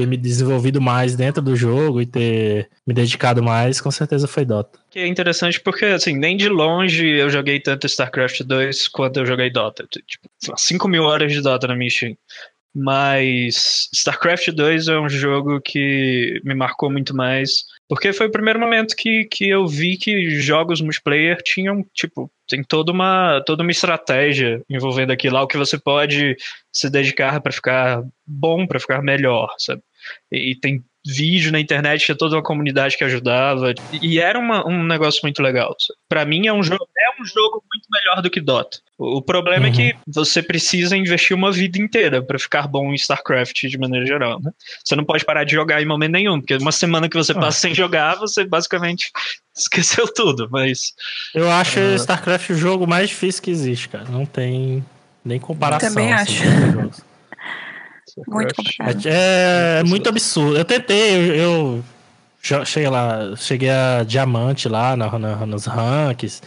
ter me desenvolvido mais dentro do jogo e ter me dedicado mais, com certeza foi Dota. Que é interessante porque, assim, nem de longe eu joguei tanto StarCraft 2 quanto eu joguei Dota. Tipo, 5 mil horas de Dota na minha Steam. Mas StarCraft 2 é um jogo que me marcou muito mais, porque foi o primeiro momento que, que eu vi que jogos multiplayer tinham, tipo, tem toda uma, toda uma estratégia envolvendo aquilo, algo que você pode se dedicar para ficar bom, para ficar melhor, sabe? E, tem vídeo na internet, tinha toda uma comunidade que ajudava. E era uma, um negócio muito legal. Para mim é um jogo é um jogo muito melhor do que Dota. O, problema uhum. é que você precisa investir uma vida inteira para ficar bom em StarCraft de maneira geral. Né? Você não pode parar de jogar em momento nenhum, porque uma semana que você passa sem jogar, você basicamente esqueceu tudo. Mas eu acho uh... StarCraft o jogo mais difícil que existe, cara. Não tem nem comparação. Eu também assim, acho. Muito complicado. É, é, muito absurdo. Eu tentei, eu, eu cheguei lá, cheguei a diamante lá na, na, nos ranks.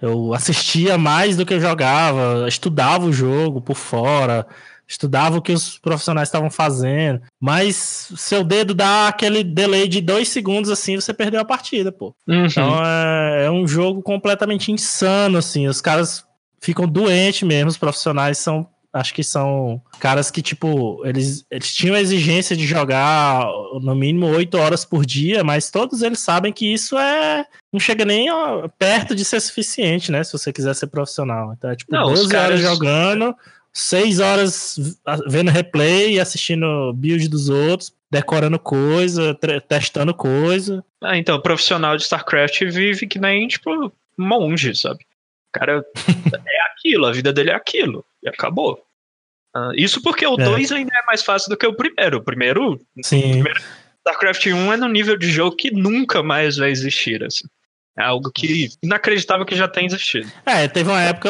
Eu assistia mais do que eu jogava, estudava o jogo por fora, estudava o que os profissionais estavam fazendo. Mas seu dedo dá aquele delay de dois segundos assim, você perdeu a partida, pô. Uhum. Então é, é um jogo completamente insano, assim. Os caras ficam doentes mesmo, os profissionais são acho que são caras que, tipo, eles, eles tinham a exigência de jogar no mínimo oito horas por dia, mas todos eles sabem que isso é. Não chega nem ó, perto de ser suficiente, né? Se você quiser ser profissional. Então é tipo não, 12 caras... horas jogando, seis horas vendo replay e assistindo build dos outros, decorando coisa, testando coisa. Ah, então, o profissional de StarCraft vive que nem, tipo, monge, sabe? O cara é aquilo, a vida dele é aquilo. E acabou. Uh, isso porque o 2 é. ainda é mais fácil do que o primeiro. O primeiro. Sim. O primeiro StarCraft 1 é no nível de jogo que nunca mais vai existir. Assim. É algo que inacreditável que já tem existido. É, teve uma época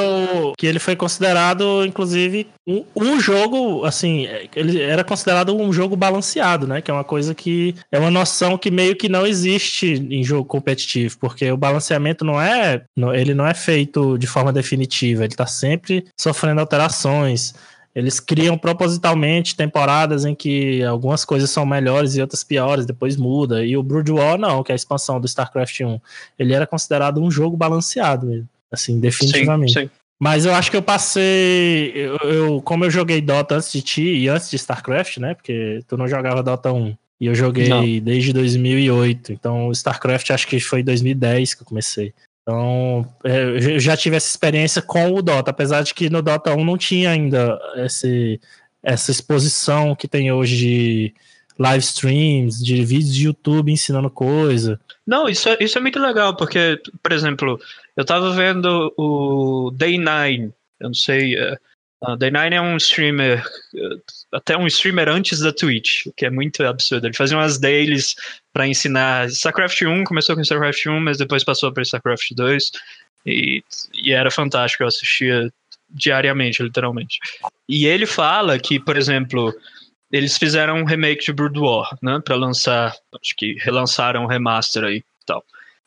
que ele foi considerado, inclusive, um, um, jogo, assim, ele era considerado um jogo balanceado, né? Que é uma coisa que é uma noção que meio que não existe em jogo competitivo, porque o balanceamento não é, ele não é feito de forma definitiva, ele tá sempre sofrendo alterações. Eles criam propositalmente temporadas em que algumas coisas são melhores e outras piores, depois muda. E o Brood War, não, que é a expansão do StarCraft 1. Ele era considerado um jogo balanceado mesmo. Assim, definitivamente. Sim, sim. Mas eu acho que eu passei. Eu, eu, como eu joguei Dota antes de ti e antes de StarCraft, né? Porque tu não jogava Dota 1. E eu joguei não. desde 2008. Então, StarCraft acho que foi 2010 que eu comecei. Então, é, eu já tive essa experiência com o Dota, apesar de que no Dota 1 não tinha ainda esse, essa exposição que tem hoje de live streams, de vídeos de YouTube ensinando coisa. Não, isso é, isso é muito legal, porque, por exemplo, eu tava vendo o Day9, eu não sei, uh, Day9 é um streamer, até um streamer antes da Twitch, o que é muito absurdo. Ele fazia umas dailies para ensinar StarCraft 1, começou com StarCraft 1, mas depois passou para StarCraft 2 e, e era fantástico, eu assistia diariamente, literalmente. E ele fala que, por exemplo, eles fizeram um remake de Brood War, né, para lançar, acho que relançaram um remaster aí, tal.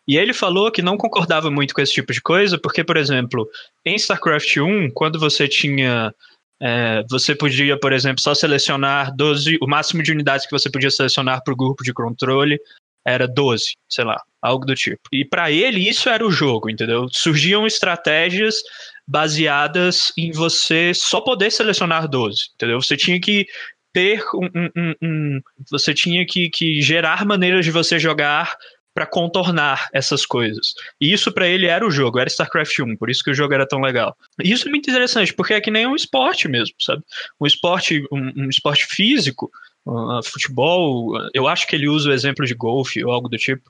E ele falou que não concordava muito com esse tipo de coisa, porque, por exemplo, em StarCraft 1, quando você tinha é, você podia, por exemplo, só selecionar 12, o máximo de unidades que você podia selecionar para o grupo de controle era 12, sei lá, algo do tipo. E para ele isso era o jogo, entendeu? Surgiam estratégias baseadas em você só poder selecionar 12, entendeu? Você tinha que ter um, um, um você tinha que, que gerar maneiras de você jogar para contornar essas coisas. E isso para ele era o jogo, era StarCraft 1, por isso que o jogo era tão legal. E isso é muito interessante, porque é que nem um esporte mesmo, sabe? Um esporte, um, um esporte físico, uh, futebol, eu acho que ele usa o exemplo de golfe ou algo do tipo.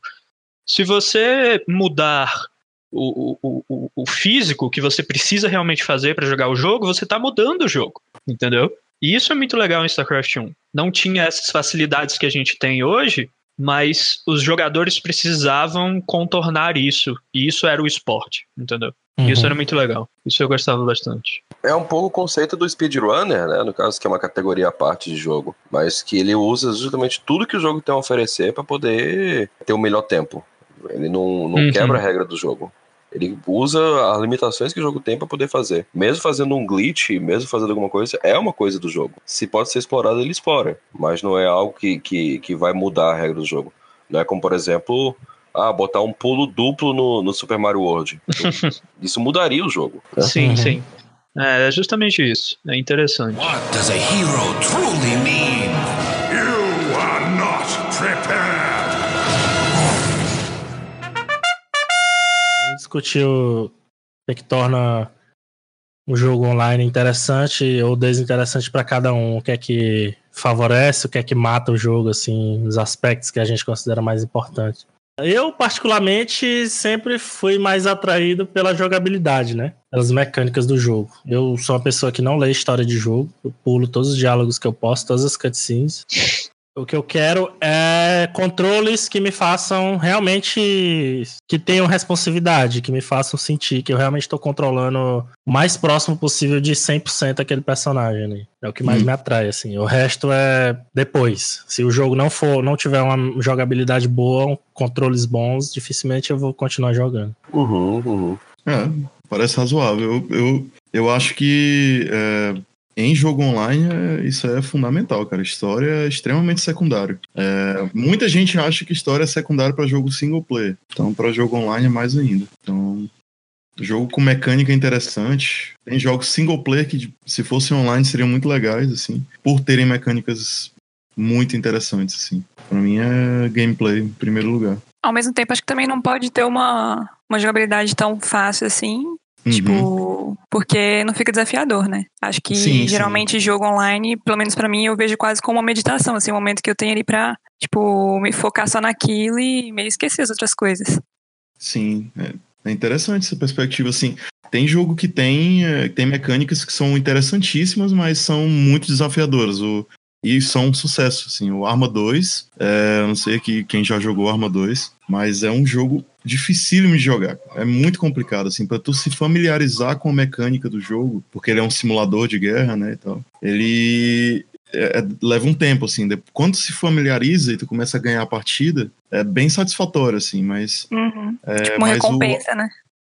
Se você mudar o, o, o, o físico que você precisa realmente fazer para jogar o jogo, você está mudando o jogo, entendeu? E isso é muito legal em StarCraft 1. Não tinha essas facilidades que a gente tem hoje, mas os jogadores precisavam contornar isso, e isso era o esporte, entendeu? Uhum. Isso era muito legal. Isso eu gostava bastante. É um pouco o conceito do speedrunner, né? No caso, que é uma categoria à parte de jogo. Mas que ele usa justamente tudo que o jogo tem a oferecer para poder ter o melhor tempo. Ele não, não Uhum. quebra a regra do jogo. Ele usa as limitações que o jogo tem para poder fazer. Mesmo fazendo um glitch, mesmo fazendo alguma coisa, é uma coisa do jogo. Se pode ser explorado, ele explora. Mas não é algo que, que, que vai mudar a regra do jogo. Não é como, por exemplo, ah, botar um pulo duplo no, no Super Mario World. Isso mudaria o jogo. né? Sim, Uhum. sim. É, é justamente isso. É interessante. What does a hero truly mean? Discutir o que, é que torna o jogo online interessante ou desinteressante para cada um. O que é que favorece, o que é que mata o jogo, assim, os aspectos que a gente considera mais importantes. Eu, particularmente, sempre fui mais atraído pela jogabilidade, né? Pelas mecânicas do jogo. Eu sou uma pessoa que não lê história de jogo. Eu pulo todos os diálogos que eu posso, todas as cutscenes. O que eu quero é controles que me façam realmente. que tenham responsividade, que me façam sentir que eu realmente estou controlando o mais próximo possível de 100% aquele personagem. Né? É o que mais Hum. me atrai, assim. O resto é depois. Se o jogo não for, não tiver uma jogabilidade boa, controles bons, dificilmente eu vou continuar jogando. Uhum, uhum. É, parece razoável. Eu, eu, eu acho que é, em jogo online é, isso é fundamental, cara. História é extremamente secundário. É, muita gente acha que história é secundária para jogo single player. Então, para jogo online é mais ainda. Então, jogo com mecânica interessante. Tem jogos single player que, se fossem online, seriam muito legais, assim, por terem mecânicas muito interessantes, assim. Pra mim é gameplay em primeiro lugar. Ao mesmo tempo, acho que também não pode ter uma, uma jogabilidade tão fácil assim. Uhum. Tipo, porque não fica desafiador, né? Acho que Sim, sim. geralmente jogo online, pelo menos pra mim, eu vejo quase como uma meditação, assim, um momento que eu tenho ali pra, tipo, me focar só naquilo e meio esquecer as outras coisas. Sim, é, é interessante essa perspectiva, assim. Tem jogo que tem, é, tem mecânicas que são interessantíssimas, mas são muito desafiadoras. O, e são um sucesso, assim. O Arma 2, é, não sei aqui quem já jogou Arma 2, mas é um jogo dificílimo de jogar. É muito complicado, assim, para tu se familiarizar com a mecânica do jogo, porque ele é um simulador de guerra, né, e tal. Ele é, é, leva um tempo, assim. de- Quando se familiariza e tu começa a ganhar a partida, é bem satisfatório, assim, mas Uhum. é, tipo, uma mas o- recompensa, né?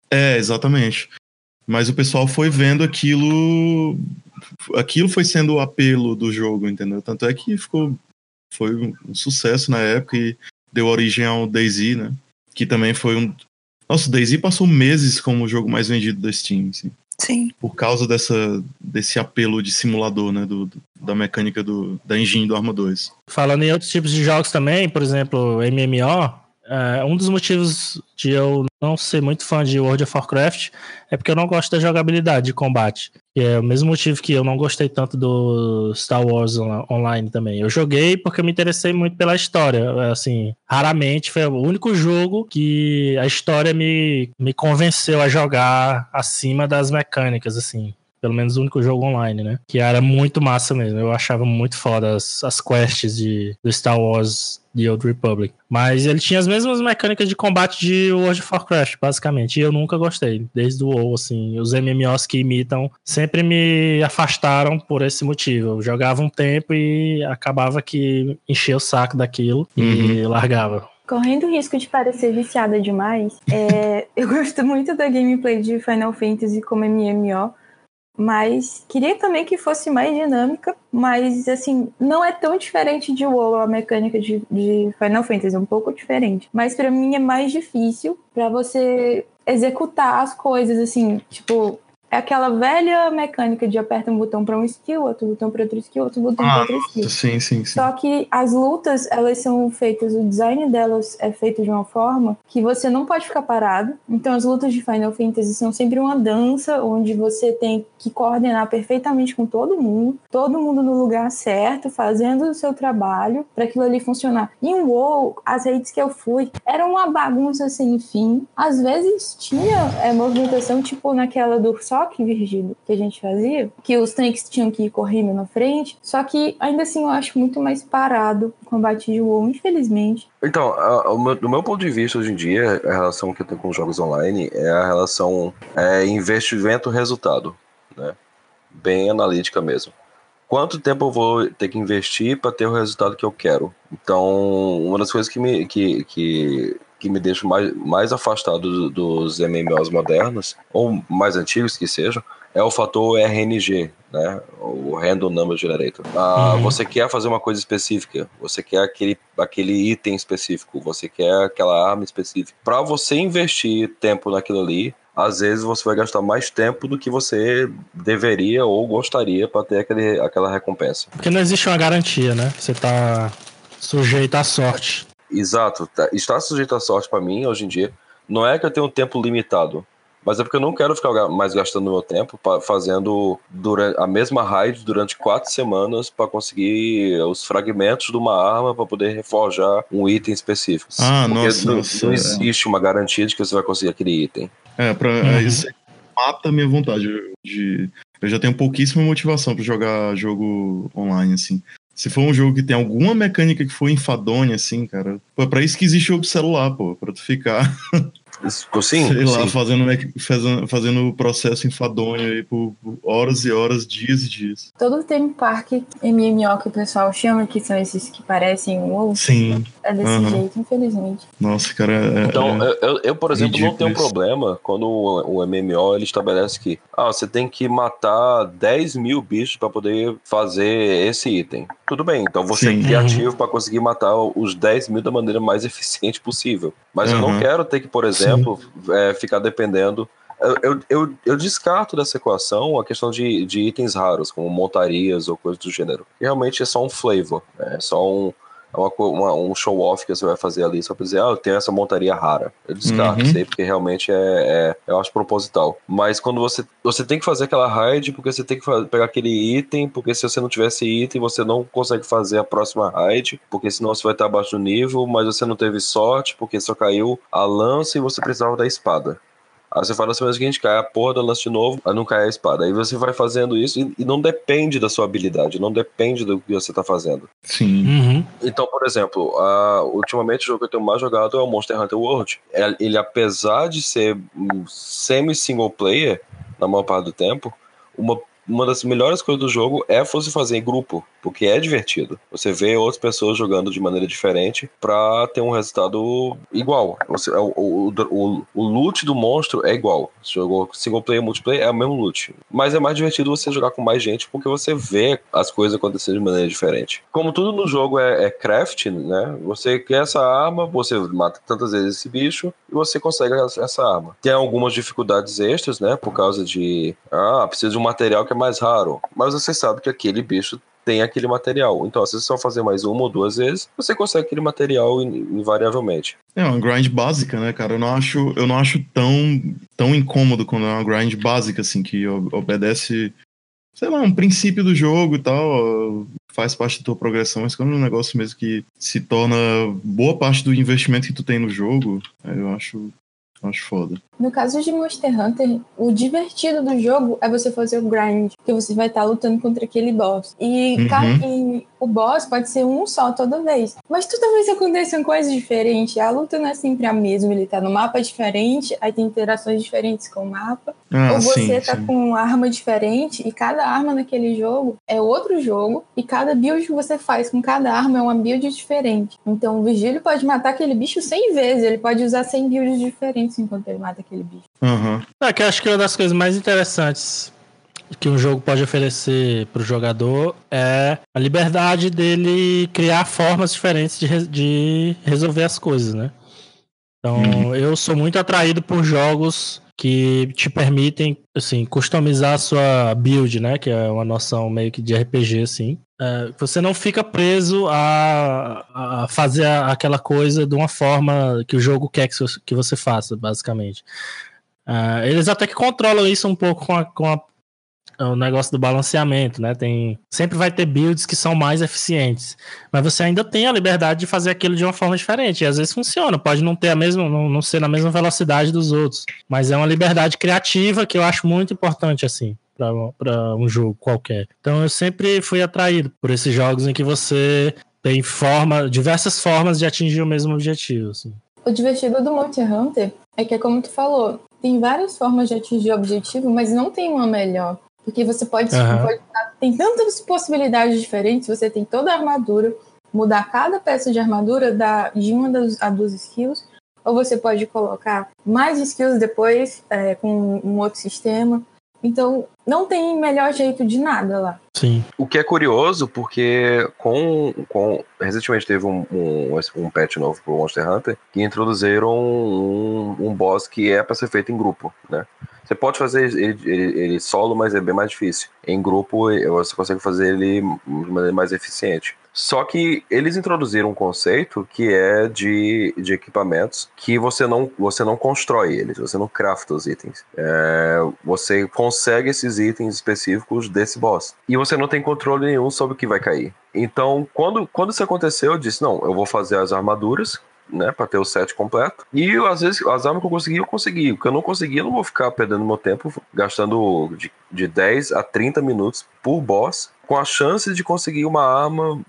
é, exatamente. Mas o pessoal foi vendo aquilo. Aquilo foi sendo o apelo do jogo, entendeu? Tanto é que ficou. Foi um um sucesso na época e deu origem ao DayZ, né? Que também foi um. Nossa, o DayZ passou meses como o jogo mais vendido da Steam, assim, Sim. por causa dessa, desse apelo de simulador, né? Do, do- da mecânica do, da engine do Arma 2. Falando em outros tipos de jogos também, por exemplo, MMO, é, um dos motivos de eu não ser muito fã de World of Warcraft é porque eu não gosto da jogabilidade de combate. E é o mesmo motivo que eu não gostei tanto do Star Wars on- Online também. Eu joguei porque eu me interessei muito pela história. Assim, raramente foi o único jogo que a história me, me convenceu a jogar acima das mecânicas, assim. Pelo menos o único jogo online, né? Que era muito massa mesmo. Eu achava muito foda as, as quests de, do Star Wars The Old Republic. Mas ele tinha as mesmas mecânicas de combate de World of Warcraft, basicamente. E eu nunca gostei. Desde o WoW, assim. Os MMOs que imitam sempre me afastaram por esse motivo. Eu jogava um tempo e acabava que enchia o saco daquilo e largava. Correndo o risco de parecer viciada demais, é, eu gosto muito da gameplay de Final Fantasy como MMO, mas queria também que fosse mais dinâmica, mas assim, não é tão diferente de WoW, a mecânica de, de Final Fantasy, é um pouco diferente. Mas pra mim é mais difícil pra você executar as coisas, assim, tipo, é aquela velha mecânica de aperta um botão pra um skill, outro botão pra outro skill, outro botão pra outro skill. Sim, sim, sim. Só que as lutas, elas são feitas, o design delas é feito de uma forma que você não pode ficar parado. Então as lutas de Final Fantasy são sempre uma dança onde você tem que coordenar perfeitamente com todo mundo, todo mundo no lugar certo, fazendo o seu trabalho para aquilo ali funcionar. Em WoW, as redes que eu fui eram uma bagunça sem fim. Às vezes tinha é, movimentação tipo naquela do só choque, Virgílio, que a gente fazia, que os tanques tinham que ir correndo na frente, só que ainda assim eu acho muito mais parado o combate de WoW, infelizmente. Então, a- do meu ponto de vista hoje em dia, a relação que eu tenho com os jogos online é a relação é, investimento-resultado, né? Bem analítica mesmo. Quanto tempo eu vou ter que investir para ter o resultado que eu quero? Então, uma das coisas que me, que, que, que me deixa mais, mais afastado do- dos MMOs modernos, ou mais antigos que sejam, é o fator RNG, né? O Random Number Generator. Ah, Uhum. Você quer fazer uma coisa específica, você quer aquele, aquele item específico, você quer aquela arma específica. Para você investir tempo naquilo ali, às vezes você vai gastar mais tempo do que você deveria ou gostaria para ter aquele, aquela recompensa. Porque não existe uma garantia, né? Você tá sujeito à sorte. Exato. tá- Está sujeito à sorte para mim hoje em dia. Não é que eu tenho um tempo limitado, mas é porque eu não quero ficar mais gastando meu tempo fazendo durante, a mesma raid durante quatro semanas para conseguir os fragmentos de uma arma para poder reforjar um item específico. Ah, Porque nossa, não, nossa, não é. existe uma garantia de que você vai conseguir aquele item. É, pra, Uhum. é, isso aí mata a minha vontade de. Eu já tenho pouquíssima motivação pra jogar jogo online, assim. Se for um jogo que tem alguma mecânica que for enfadonha, assim, cara. É pra isso que existe o celular, pô. Pra tu ficar, Isso- Sim, sei lá, sim. fazendo, fazendo, fazendo o processo enfadonho aí por, por horas e horas, dias e dias. Todo theme park MMO que o pessoal chama, que são esses que parecem um WoW, Sim. é desse Uhum. jeito, infelizmente. Nossa, cara. É, Então, é- eu, eu- por exemplo, não tenho problema quando o, o MMO ele estabelece que ah, você tem que matar 10 mil bichos para poder fazer esse item. Tudo bem, então você é criativo para conseguir matar os 10 mil da maneira mais eficiente possível. Mas eu não Uhum. quero ter que, por exemplo, é, ficar dependendo. Eu, eu, eu, eu descarto dessa equação a questão de, de itens raros, como montarias ou coisas do gênero. Realmente é só um flavor, né? é só um, é uma, uma- um show-off que você vai fazer ali só pra dizer, ah, eu tenho essa montaria rara. Eu descarto Uhum. isso aí, porque realmente é, é, eu acho proposital. Mas quando você, você tem que fazer aquela raid, porque você tem que fa- pegar aquele item, porque se você não tiver esse item, você não consegue fazer a próxima raid, porque senão você vai estar abaixo do nível, mas você não teve sorte, porque só caiu a lança e você precisava da espada. Aí você fala assim, mas o seguinte, cai a porra da lança de novo, aí não cai a espada. Aí você vai fazendo isso e, e não depende da sua habilidade, não depende do que você tá fazendo. Sim. Uhum. Então, por exemplo, a- ultimamente o jogo que eu tenho mais jogado é o Monster Hunter World. É- Ele, apesar de ser um semi-single player, na maior parte do tempo, uma, uma das melhores coisas do jogo é você fazer em grupo, porque é divertido. Você vê outras pessoas jogando de maneira diferente pra ter um resultado igual. Você, o, o, o, o loot do monstro é igual. Você jogou single player, multiplayer, é o mesmo loot. Mas é mais divertido você jogar com mais gente porque você vê as coisas acontecendo de maneira diferente. Como tudo no jogo é, é craft, né? Você quer essa arma, você mata tantas vezes esse bicho e você consegue essa arma. Tem algumas dificuldades extras, né? Por causa de. Ah, precisa de um material que é mais raro. Mas você sabe que aquele bicho tem aquele material. Então, se você só fazer mais uma ou duas vezes, você consegue aquele material in- invariavelmente. É uma grind básica, né, cara? Eu não acho, eu não acho tão, tão incômodo quando é uma grind básica, assim, que obedece, sei lá, um princípio do jogo e tal, faz parte da tua progressão, mas quando é um negócio mesmo que se torna boa parte do investimento que tu tem no jogo, eu acho, acho foda. No caso de Monster Hunter, o divertido do jogo é você fazer o grind, que você vai estar lutando contra aquele boss. E, Uhum. e o boss pode ser um só toda vez. Mas toda vez acontecem coisas diferentes. A luta não é sempre a mesma. Ele tá no mapa diferente, aí tem interações diferentes com o mapa. Ah, Ou você sim, tá sim. com uma arma diferente e cada arma naquele jogo é outro jogo e cada build que você faz com cada arma é uma build diferente. Então o Vigílio pode matar aquele bicho 100 vezes, ele pode usar 100 builds diferentes enquanto ele mata aquele bicho. Aham. É que eu acho que uma das coisas mais interessantes que um jogo pode oferecer pro jogador é a liberdade dele criar formas diferentes de, re- de resolver as coisas, né? Então, Uhum. eu sou muito atraído por jogos que te permitem, assim, customizar a sua build, né? Que é uma noção meio que de RPG, assim. É, você não fica preso a, a fazer aquela coisa de uma forma que o jogo quer que você- que você faça, basicamente. Ah, eles até que controlam isso um pouco com a, com a, o negócio do balanceamento, né? Tem, sempre vai ter builds que são mais eficientes, mas você ainda tem a liberdade de fazer aquilo de uma forma diferente. E às vezes funciona, pode não ter a mesma, não, não ser na mesma velocidade dos outros, mas é uma liberdade criativa que eu acho muito importante assim para um jogo qualquer. Então eu sempre fui atraído por esses jogos em que você tem forma, diversas formas de atingir o mesmo objetivo. Assim. O divertido do Monster Hunter é que, como tu falou, tem várias formas de atingir o objetivo, mas não tem uma melhor. Porque você pode, Aham. pode- tem tantas possibilidades diferentes, você tem toda a armadura, mudar cada peça de armadura da, de uma das, a duas skills, ou você pode colocar mais skills depois é, com um outro sistema. Então, não tem melhor jeito de nada lá. Sim. O que é curioso, porque com, com recentemente teve um, um, um patch novo pro Monster Hunter que introduziram um, um boss que é para ser feito em grupo, né? Você pode fazer ele, ele- ele solo, mas é bem mais difícil. Em grupo, você consegue fazer ele de maneira mais eficiente. Só que eles introduziram um conceito que é de, de equipamentos que você não, você não constrói eles, você não crafta os itens. É, você consegue esses itens específicos desse boss. E você não tem controle nenhum sobre o que vai cair. Então, quando, quando isso aconteceu, eu disse: não, eu vou fazer as armaduras. Né, pra ter o set completo. E às vezes as armas que eu consegui, eu consegui. O que eu não consegui, eu não vou ficar perdendo meu tempo gastando de, de 10 a 30 minutos por boss, com a chance de conseguir uma arma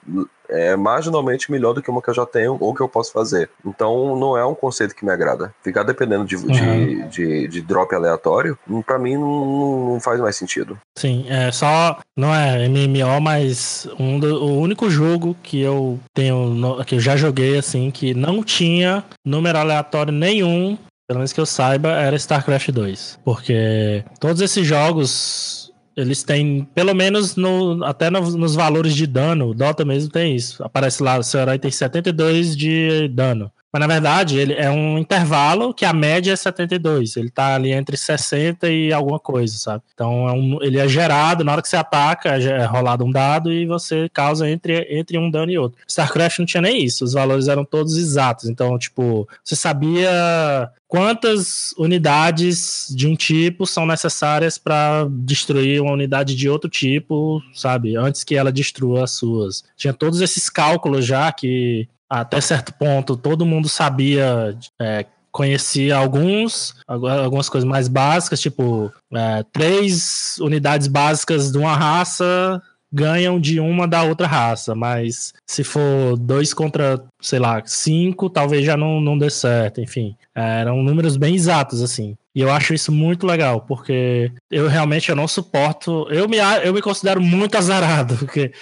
é, marginalmente melhor do que uma que eu já tenho ou que eu posso fazer. Então não é um conceito que me agrada. Ficar dependendo de, de, Uhum. de, de drop aleatório, pra mim não, não faz mais sentido. Sim, é só. Não é MMO, mas um do- o único jogo que eu tenho. que eu já joguei, assim, que não tinha número aleatório nenhum, pelo menos que eu saiba, era StarCraft 2. Porque todos esses jogos. Eles têm, pelo menos no, até no- nos valores de dano, o Dota mesmo tem isso. Aparece lá, o seu herói tem 72 de dano. Mas na verdade, ele é um intervalo que a média é 72. Ele tá ali entre 60 e alguma coisa, sabe? Então é um- ele é gerado, na hora que você ataca, é rolado um dado e você causa entre, entre um dano e outro. StarCraft não tinha nem isso, os valores eram todos exatos. Então, tipo, você sabia quantas unidades de um tipo são necessárias para destruir uma unidade de outro tipo, sabe? Antes que ela destrua as suas. Tinha todos esses cálculos já que até certo ponto todo mundo sabia, é, conhecia alguns, algu- algumas coisas mais básicas, tipo é, três unidades básicas de uma raça ganham de uma da outra raça, mas se for dois contra, sei lá, cinco, talvez já não, não dê certo, enfim. É, eram números bem exatos, assim. E eu acho isso muito legal, porque eu realmente eu não suporto. Eu me, eu me considero muito azarado, porque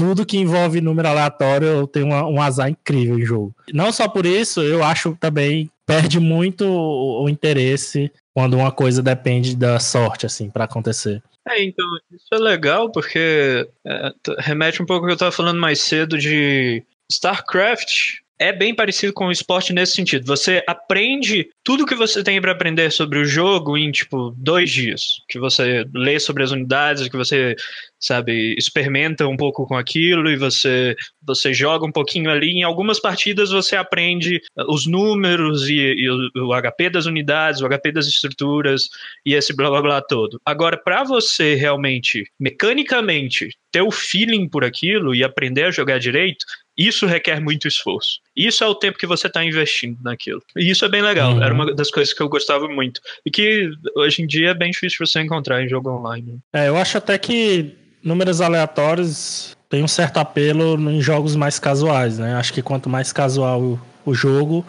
tudo que envolve número aleatório eu tenho uma- um azar incrível em jogo. Não só por isso, eu acho também perde muito o, o interesse quando uma coisa depende da sorte, assim, pra acontecer. É, então, isso é legal porque é, remete um pouco ao que eu estava falando mais cedo de StarCraft. É bem parecido com o esporte nesse sentido. Você aprende tudo que você tem para aprender sobre o jogo em, tipo, dois dias. Que você lê sobre as unidades, que você, sabe, experimenta um pouco com aquilo e você, você joga um pouquinho ali. Em algumas partidas você aprende os números e, e o, o HP das unidades, o HP das estruturas e esse blá blá blá todo. Agora, para você realmente, mecanicamente, ter o feeling por aquilo e aprender a jogar direito, isso requer muito esforço. Isso é o tempo que você está investindo naquilo. E isso é bem legal. Uhum. Era uma das coisas que eu gostava muito. E que hoje em dia é bem difícil você encontrar em jogo online. É, eu acho até que números aleatórios têm um certo apelo em jogos mais casuais, né? Acho que quanto mais casual o, o jogo,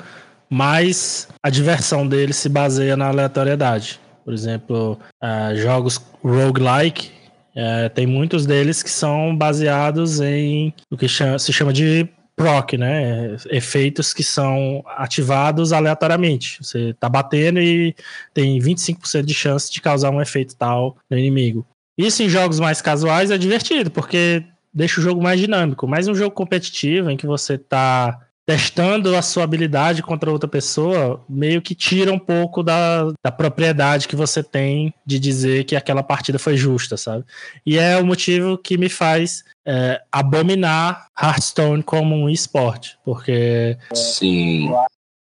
mais a diversão dele se baseia na aleatoriedade. Por exemplo, ah, jogos roguelike, eh, tem muitos deles que são baseados em o que chama- se chama de proc, né? Efeitos que são ativados aleatoriamente. Você tá batendo e tem 25% de chance de causar um efeito tal no inimigo. Isso em jogos mais casuais é divertido, porque deixa o jogo mais dinâmico. Mas um jogo competitivo em que você tá testando a sua habilidade contra outra pessoa, meio que tira um pouco da, da propriedade que você tem de dizer que aquela partida foi justa, sabe? E é o motivo que me faz é, abominar Hearthstone como um esporte, porque Sim.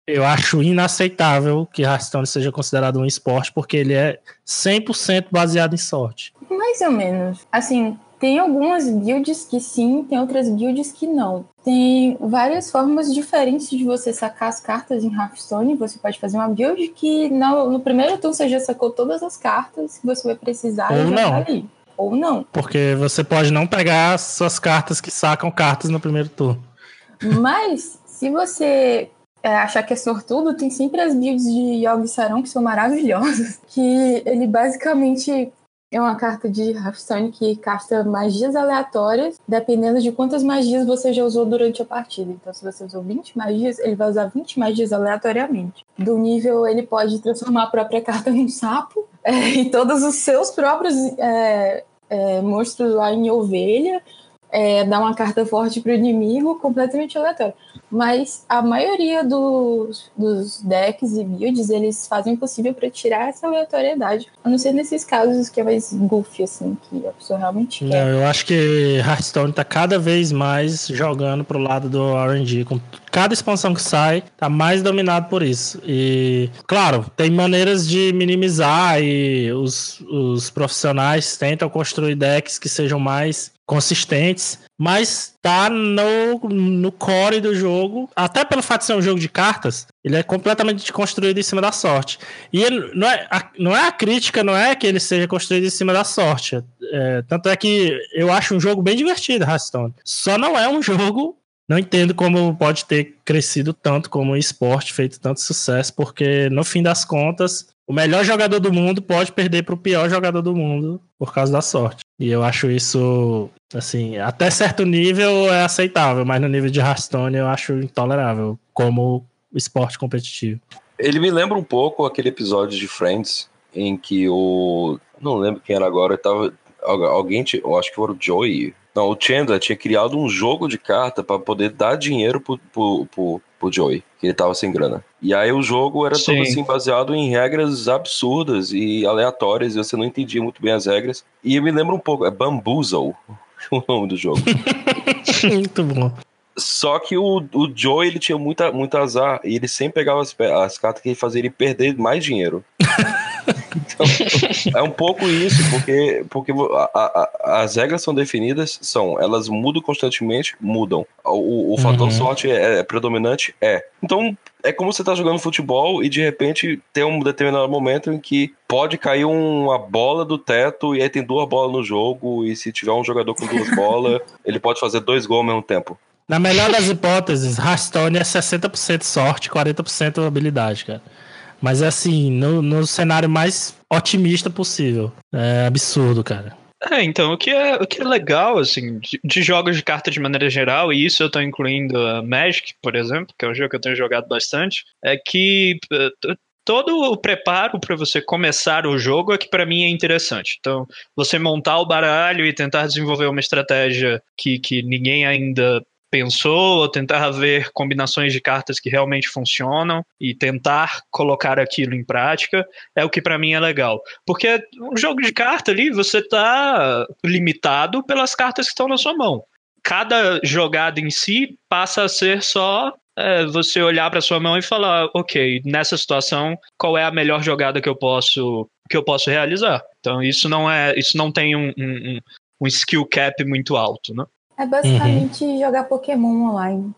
eu acho inaceitável que Hearthstone seja considerado um esporte, porque ele é 100% baseado em sorte. Mais ou menos. Assim, tem algumas builds que sim, tem outras builds que não. Tem várias formas diferentes de você sacar as cartas em Hearthstone. Você pode fazer uma build que no, no primeiro turno você já sacou todas as cartas que você vai precisar Ou e não. tá ali. Ou não. Porque você pode não pegar as suas cartas que sacam cartas no primeiro turno. Mas, se você é, achar que é sortudo, tem sempre as builds de Yogg Saron que são maravilhosas. Que ele basicamente é uma carta de Hearthstone que casta magias aleatórias, dependendo de quantas magias você já usou durante a partida. Então, se você usou 20 magias, ele vai usar 20 magias aleatoriamente. Do nível, ele pode transformar a própria carta num sapo, é, e todos os seus próprios é, é, monstros lá em ovelha, é, dar uma carta forte pro inimigo, completamente aleatório. Mas a maioria dos, dos decks e builds, eles fazem o possível para tirar essa aleatoriedade. A não ser nesses casos que é mais goofy, assim, que a pessoa realmente quer. Não, eu acho que Hearthstone tá cada vez mais jogando pro lado do RNG. Com cada expansão que sai, tá mais dominado por isso. E, claro, tem maneiras de minimizar e os, os profissionais tentam construir decks que sejam mais consistentes, mas tá no, no core do jogo, até pelo fato de ser um jogo de cartas, ele é completamente construído em cima da sorte. E ele, não, é, a, não é a crítica, não é que ele seja construído em cima da sorte. É, tanto é que eu acho um jogo bem divertido, Hearthstone. Só não é um jogo não entendo como pode ter crescido tanto como um esporte, feito tanto sucesso, porque no fim das contas, o melhor jogador do mundo pode perder para o pior jogador do mundo por causa da sorte. E eu acho isso, assim, até certo nível é aceitável, mas no nível de Hearthstone eu acho intolerável como esporte competitivo. Ele me lembra um pouco aquele episódio de Friends em que o. Não lembro quem era agora, tava. Alguém, eu acho que foi o Joey. Não, o Chandler tinha criado um jogo de carta para poder dar dinheiro pro, pro, pro, pro Joey, que ele tava sem grana. E aí o jogo era Sim. todo assim baseado em regras absurdas e aleatórias, e você não entendia muito bem as regras. E me lembra um pouco, é Bamboozle o nome do jogo. Muito bom. Só que o, o Joe, ele tinha muita, muito azar e ele sempre pegava as, as cartas que faziam ele perder mais dinheiro. é um pouco isso, porque, porque a- a- as regras são definidas, são, elas mudam constantemente, mudam. O, o fator Uhum. sorte é, é predominante? É. Então, é como você tá jogando futebol e de repente tem um determinado momento em que pode cair uma bola do teto e aí tem duas bolas no jogo e se tiver um jogador com duas bolas, ele pode fazer dois gols ao mesmo tempo. Na melhor das hipóteses, Hearthstone é 60% sorte, 40% habilidade, cara. Mas é assim, no, no cenário mais otimista possível. É absurdo, cara. É, então, o que é, o que é legal, assim, de, de jogos de carta de maneira geral, e isso eu tô incluindo a Magic, por exemplo, que é um jogo que eu tenho jogado bastante, é que t- todo o preparo para você começar o jogo é que para mim é interessante. Então, você montar o baralho e tentar desenvolver uma estratégia que, que ninguém ainda pensou, ou tentar ver combinações de cartas que realmente funcionam e tentar colocar aquilo em prática, é o que para mim é legal. Porque um jogo de carta ali, você tá limitado pelas cartas que estão na sua mão. Cada jogada em si passa a ser só é, você olhar para sua mão e falar, ok, nessa situação, qual é a melhor jogada que eu posso que eu posso realizar? Então isso não é, isso não tem um, um, um- um skill cap muito alto, né? É basicamente jogar Pokémon online.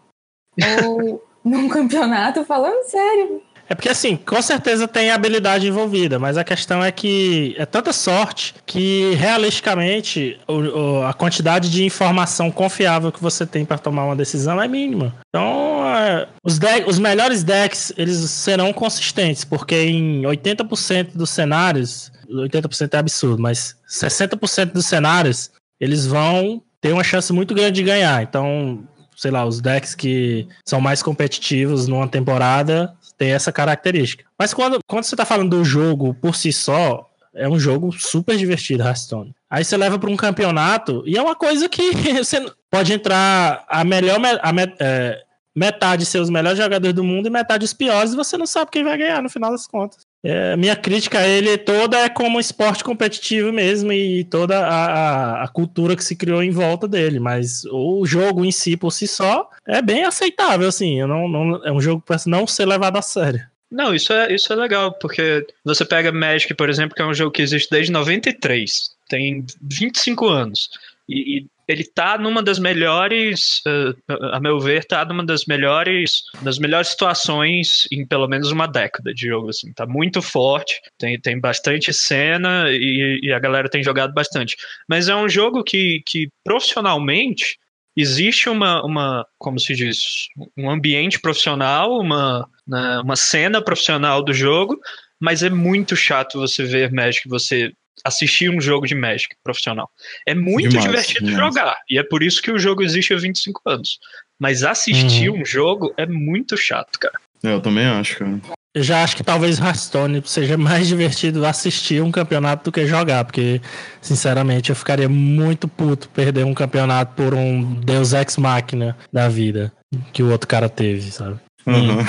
Ou num campeonato, falando sério. É porque, assim, com certeza tem habilidade envolvida, mas a questão é que é tanta sorte que, realisticamente, o- o- a quantidade de informação confiável que você tem para tomar uma decisão é mínima. Então, é, os, os melhores decks, eles serão consistentes, porque em 80% dos cenários, 80% é absurdo, mas 60% dos cenários, eles vão ter uma chance muito grande de ganhar. Então, sei lá, os decks que são mais competitivos numa temporada tem essa característica. Mas quando, quando você tá falando do jogo por si só, é um jogo super divertido, Hearthstone. Aí você leva para um campeonato e é uma coisa que você pode entrar a melhor me- a me- é, metade ser os melhores jogadores do mundo e metade os piores e você não sabe quem vai ganhar no final das contas. É, minha crítica a ele toda é como esporte competitivo mesmo e toda a, a, cultura que se criou em volta dele, mas o jogo em si por si só é bem aceitável, assim. Não, não- é um jogo para não ser levado a sério. Não, isso é, isso é legal, porque você pega Magic, por exemplo, que é um jogo que existe desde 93. tem 25 anos. E, e ele tá numa das melhores, uh, a meu ver, tá numa das melhores, das melhores situações em pelo menos uma década de jogo, assim. Tá muito forte, tem, tem bastante cena e, e a galera tem jogado bastante. Mas é um jogo que, que profissionalmente existe uma, uma, como se diz, um ambiente profissional, uma, né, uma cena profissional do jogo, mas é muito chato você ver Magic, você assistir um jogo de Magic profissional. É muito Demais, divertido demais. jogar, e é por isso que o jogo existe há 25 anos. Mas assistir Uhum. um jogo é muito chato, cara. É, eu também acho, cara. Eu já acho que talvez Hearthstone seja mais divertido assistir um campeonato do que jogar, porque, sinceramente, eu ficaria muito puto perder um campeonato por um Deus Ex Machina da vida que o outro cara teve, sabe? Aham.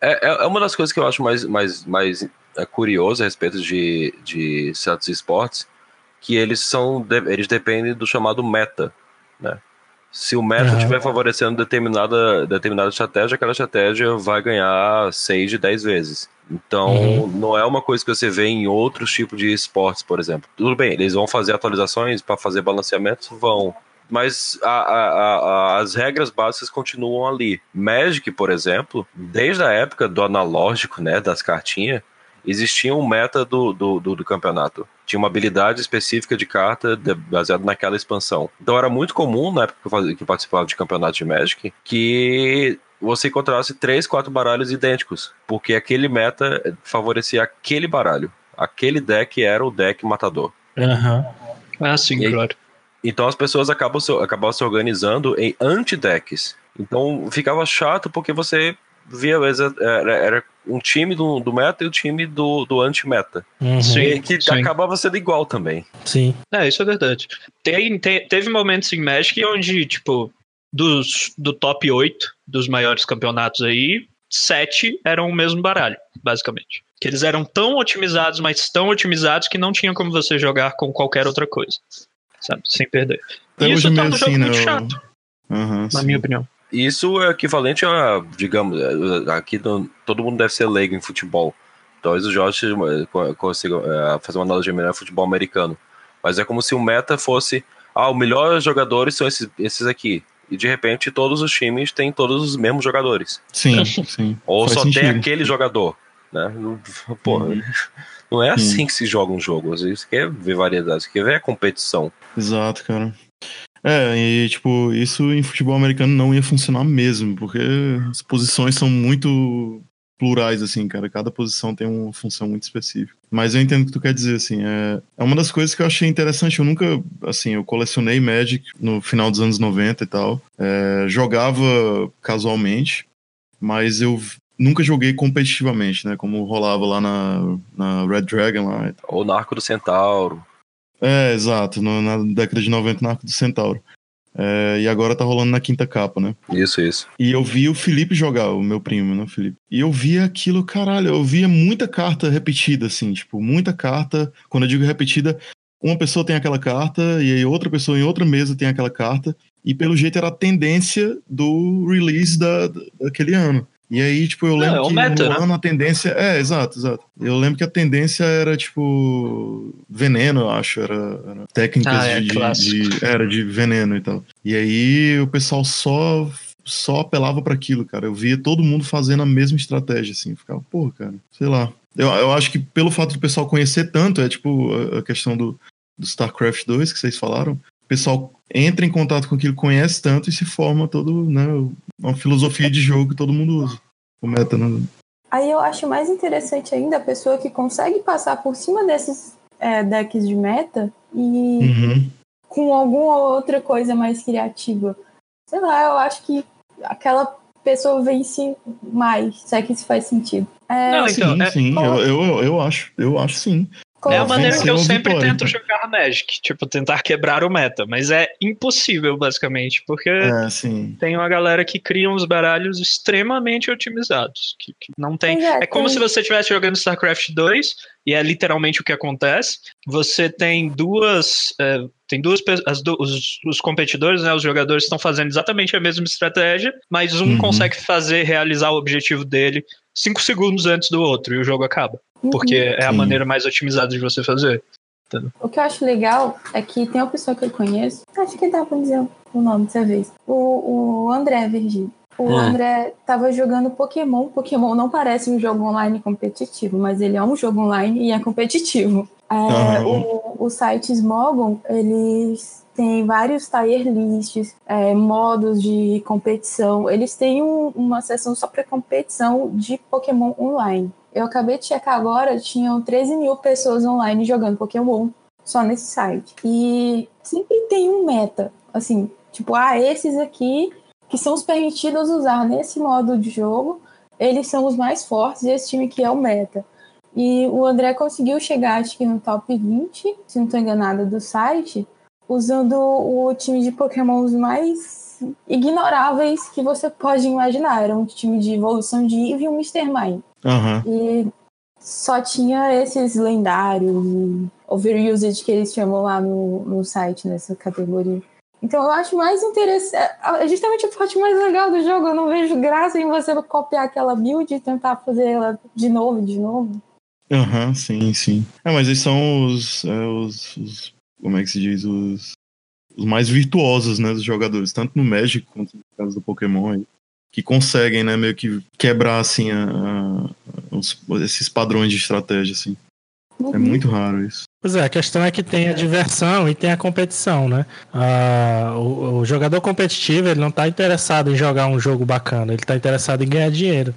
É, é- é uma das coisas que eu acho mais, mais, mais curioso a respeito de, de certos esportes, que eles são eles dependem do chamado meta, né? Se o meta Aham. estiver favorecendo determinada, determinada estratégia, aquela estratégia vai ganhar 6 de 10 vezes. Então, Uhum. não é uma coisa que você vê em outros tipos de esportes, por exemplo. Tudo bem, eles vão fazer atualizações para fazer balanceamentos? Vão. Mas a- a- a- as regras básicas continuam ali. Magic, por exemplo, desde a época do analógico, né, das cartinhas, existia um meta do, do, do, do campeonato. Tinha uma habilidade específica de carta de- baseada naquela expansão. Então era muito comum, na época que eu, fazia, que eu participava de campeonato de Magic, que você encontrasse três, quatro baralhos idênticos. Porque aquele meta favorecia aquele baralho. Aquele deck era o deck matador. Aham. Ah, sim, E claro. Então as pessoas acabam se, acabavam se organizando em anti-decks. Então ficava chato porque você via, às vezes, era, era um time do, do meta e o time do, do anti-meta. Uhum. Sim. Que sim. acabava sendo igual também. Sim. É, isso é verdade. Tem, te- teve momentos em Magic onde, tipo, dos, do top 8 dos maiores campeonatos aí, sete eram o mesmo baralho, basicamente. Que eles eram tão otimizados, mas tão otimizados que não tinha como você jogar com qualquer outra coisa. Sabe? Sem perder. Até E isso meio o jogo assim, né? muito eu- chato, Aham, na sim. minha opinião. Isso é equivalente a, digamos, aqui no- todo mundo deve ser leigo em futebol. Talvez o Jorge consiga eh, fazer uma analogia melhor ao futebol americano. Mas é como se o meta fosse, ah, os melhores jogadores são esses, esses aqui. E de repente todos os times têm todos os mesmos jogadores. Sim, sim. Ou Faz só tem sentido. aquele jogador. Né? Pô, Uhum. não é assim Sim. que se joga um jogo. Você quer ver variedade, você quer ver a competição. Exato, cara. É, e tipo, isso em futebol americano não ia funcionar mesmo, porque as posições são muito plurais, assim, cara. Cada posição tem uma função muito específica. Mas eu entendo o que tu quer dizer, assim. É, é uma das coisas que eu achei interessante. Eu nunca, assim, eu colecionei Magic no final dos anos 90 e tal. É, jogava casualmente, mas eu nunca joguei competitivamente, né? Como rolava lá na, na Red Dragon lá. Ou Narco do Centauro. É, exato, no- na década de 90 na Arco do Centauro. É, e agora tá rolando na quinta capa, né? Isso, isso. E eu vi o Felipe jogar, o meu primo, né, Felipe. E eu via aquilo, caralho, eu via muita carta repetida, assim, tipo, muita carta. Quando eu digo repetida, uma pessoa tem aquela carta, e aí outra pessoa em outra mesa tem aquela carta. E pelo jeito era a tendência do release da, daquele ano. E aí, tipo, eu lembro é que meta, no né? ano a tendência. É, exato, exato. Eu lembro que a tendência era, tipo, veneno, eu acho. Era, era técnicas Ah, é, de, de- Era de veneno e tal. E aí o pessoal só só apelava pra aquilo, cara. Eu via todo mundo fazendo a mesma estratégia, assim. Ficava, porra, cara, sei lá. Eu, eu acho que pelo fato do pessoal conhecer tanto, é tipo a, a questão do, do StarCraft 2 que vocês falaram. O pessoal entra em contato com aquilo, conhece tanto e se forma todo, né, uma filosofia de jogo que todo mundo usa. O meta, né? Aí eu acho mais interessante ainda a pessoa que consegue passar por cima desses é, decks de meta e Uhum. com alguma outra coisa mais criativa. Sei lá, eu acho que aquela pessoa vence mais, se é que isso faz sentido. É, Não, então, sim, é- sim, eu, eu, eu acho, eu acho sim. Como É a maneira que eu sempre vitória. tento jogar Magic, tipo, tentar quebrar o meta, mas é impossível, basicamente, porque É, sim. tem uma galera que cria uns baralhos extremamente otimizados, que, que não tem... É, É como tem- se você estivesse jogando StarCraft 2, e é literalmente o que acontece, você tem duas... é, tem duas as os, os competidores, né, os jogadores estão fazendo exatamente a mesma estratégia, mas um Uhum. consegue fazer, realizar o objetivo dele cinco segundos antes do outro, e o jogo acaba. Porque é a Sim. maneira mais otimizada de você fazer. entendeu? O que eu acho legal é que tem uma pessoa que eu conheço, acho que dá pra dizer o nome dessa vez. O, o André Virgílio. O Hum. André tava jogando Pokémon. Pokémon não parece um jogo online competitivo, mas ele é um jogo online e é competitivo. É, Aham. o, o site Smogon, eles têm vários tier lists, é, modos de competição. Eles têm um- uma seção só para competição de Pokémon online. Eu acabei de checar agora, tinham 13 mil pessoas online jogando Pokémon só nesse site. E sempre tem um meta, assim, tipo, ah, esses aqui que são os permitidos usar nesse modo de jogo, eles são os mais fortes e esse time que é o meta. E o André conseguiu chegar, acho que no top 20, se não estou enganada, do site, usando o time de Pokémons mais ignoráveis que você pode imaginar. Era um time de evolução de Eevee e um Mr. Mime. Aham. E só tinha esses lendários e overused que eles chamam lá no, no site, nessa categoria. Então eu acho mais interessante. É justamente a parte mais legal do jogo. Eu não vejo graça em você copiar aquela build e tentar fazer ela de novo, de novo. Aham, sim, sim. É, mas eles são os, é, os, os- Como é que se diz? Os, os mais virtuosos, né? Dos jogadores, tanto no Magic quanto no caso do Pokémon aí. Que conseguem, né? Meio que quebrar, assim, a- a- os- esses padrões de estratégia, assim. É muito raro isso. Pois é, a questão é que tem a diversão e tem a competição, né? Ah, o, o jogador competitivo, ele não tá interessado em jogar um jogo bacana, ele tá interessado em ganhar dinheiro.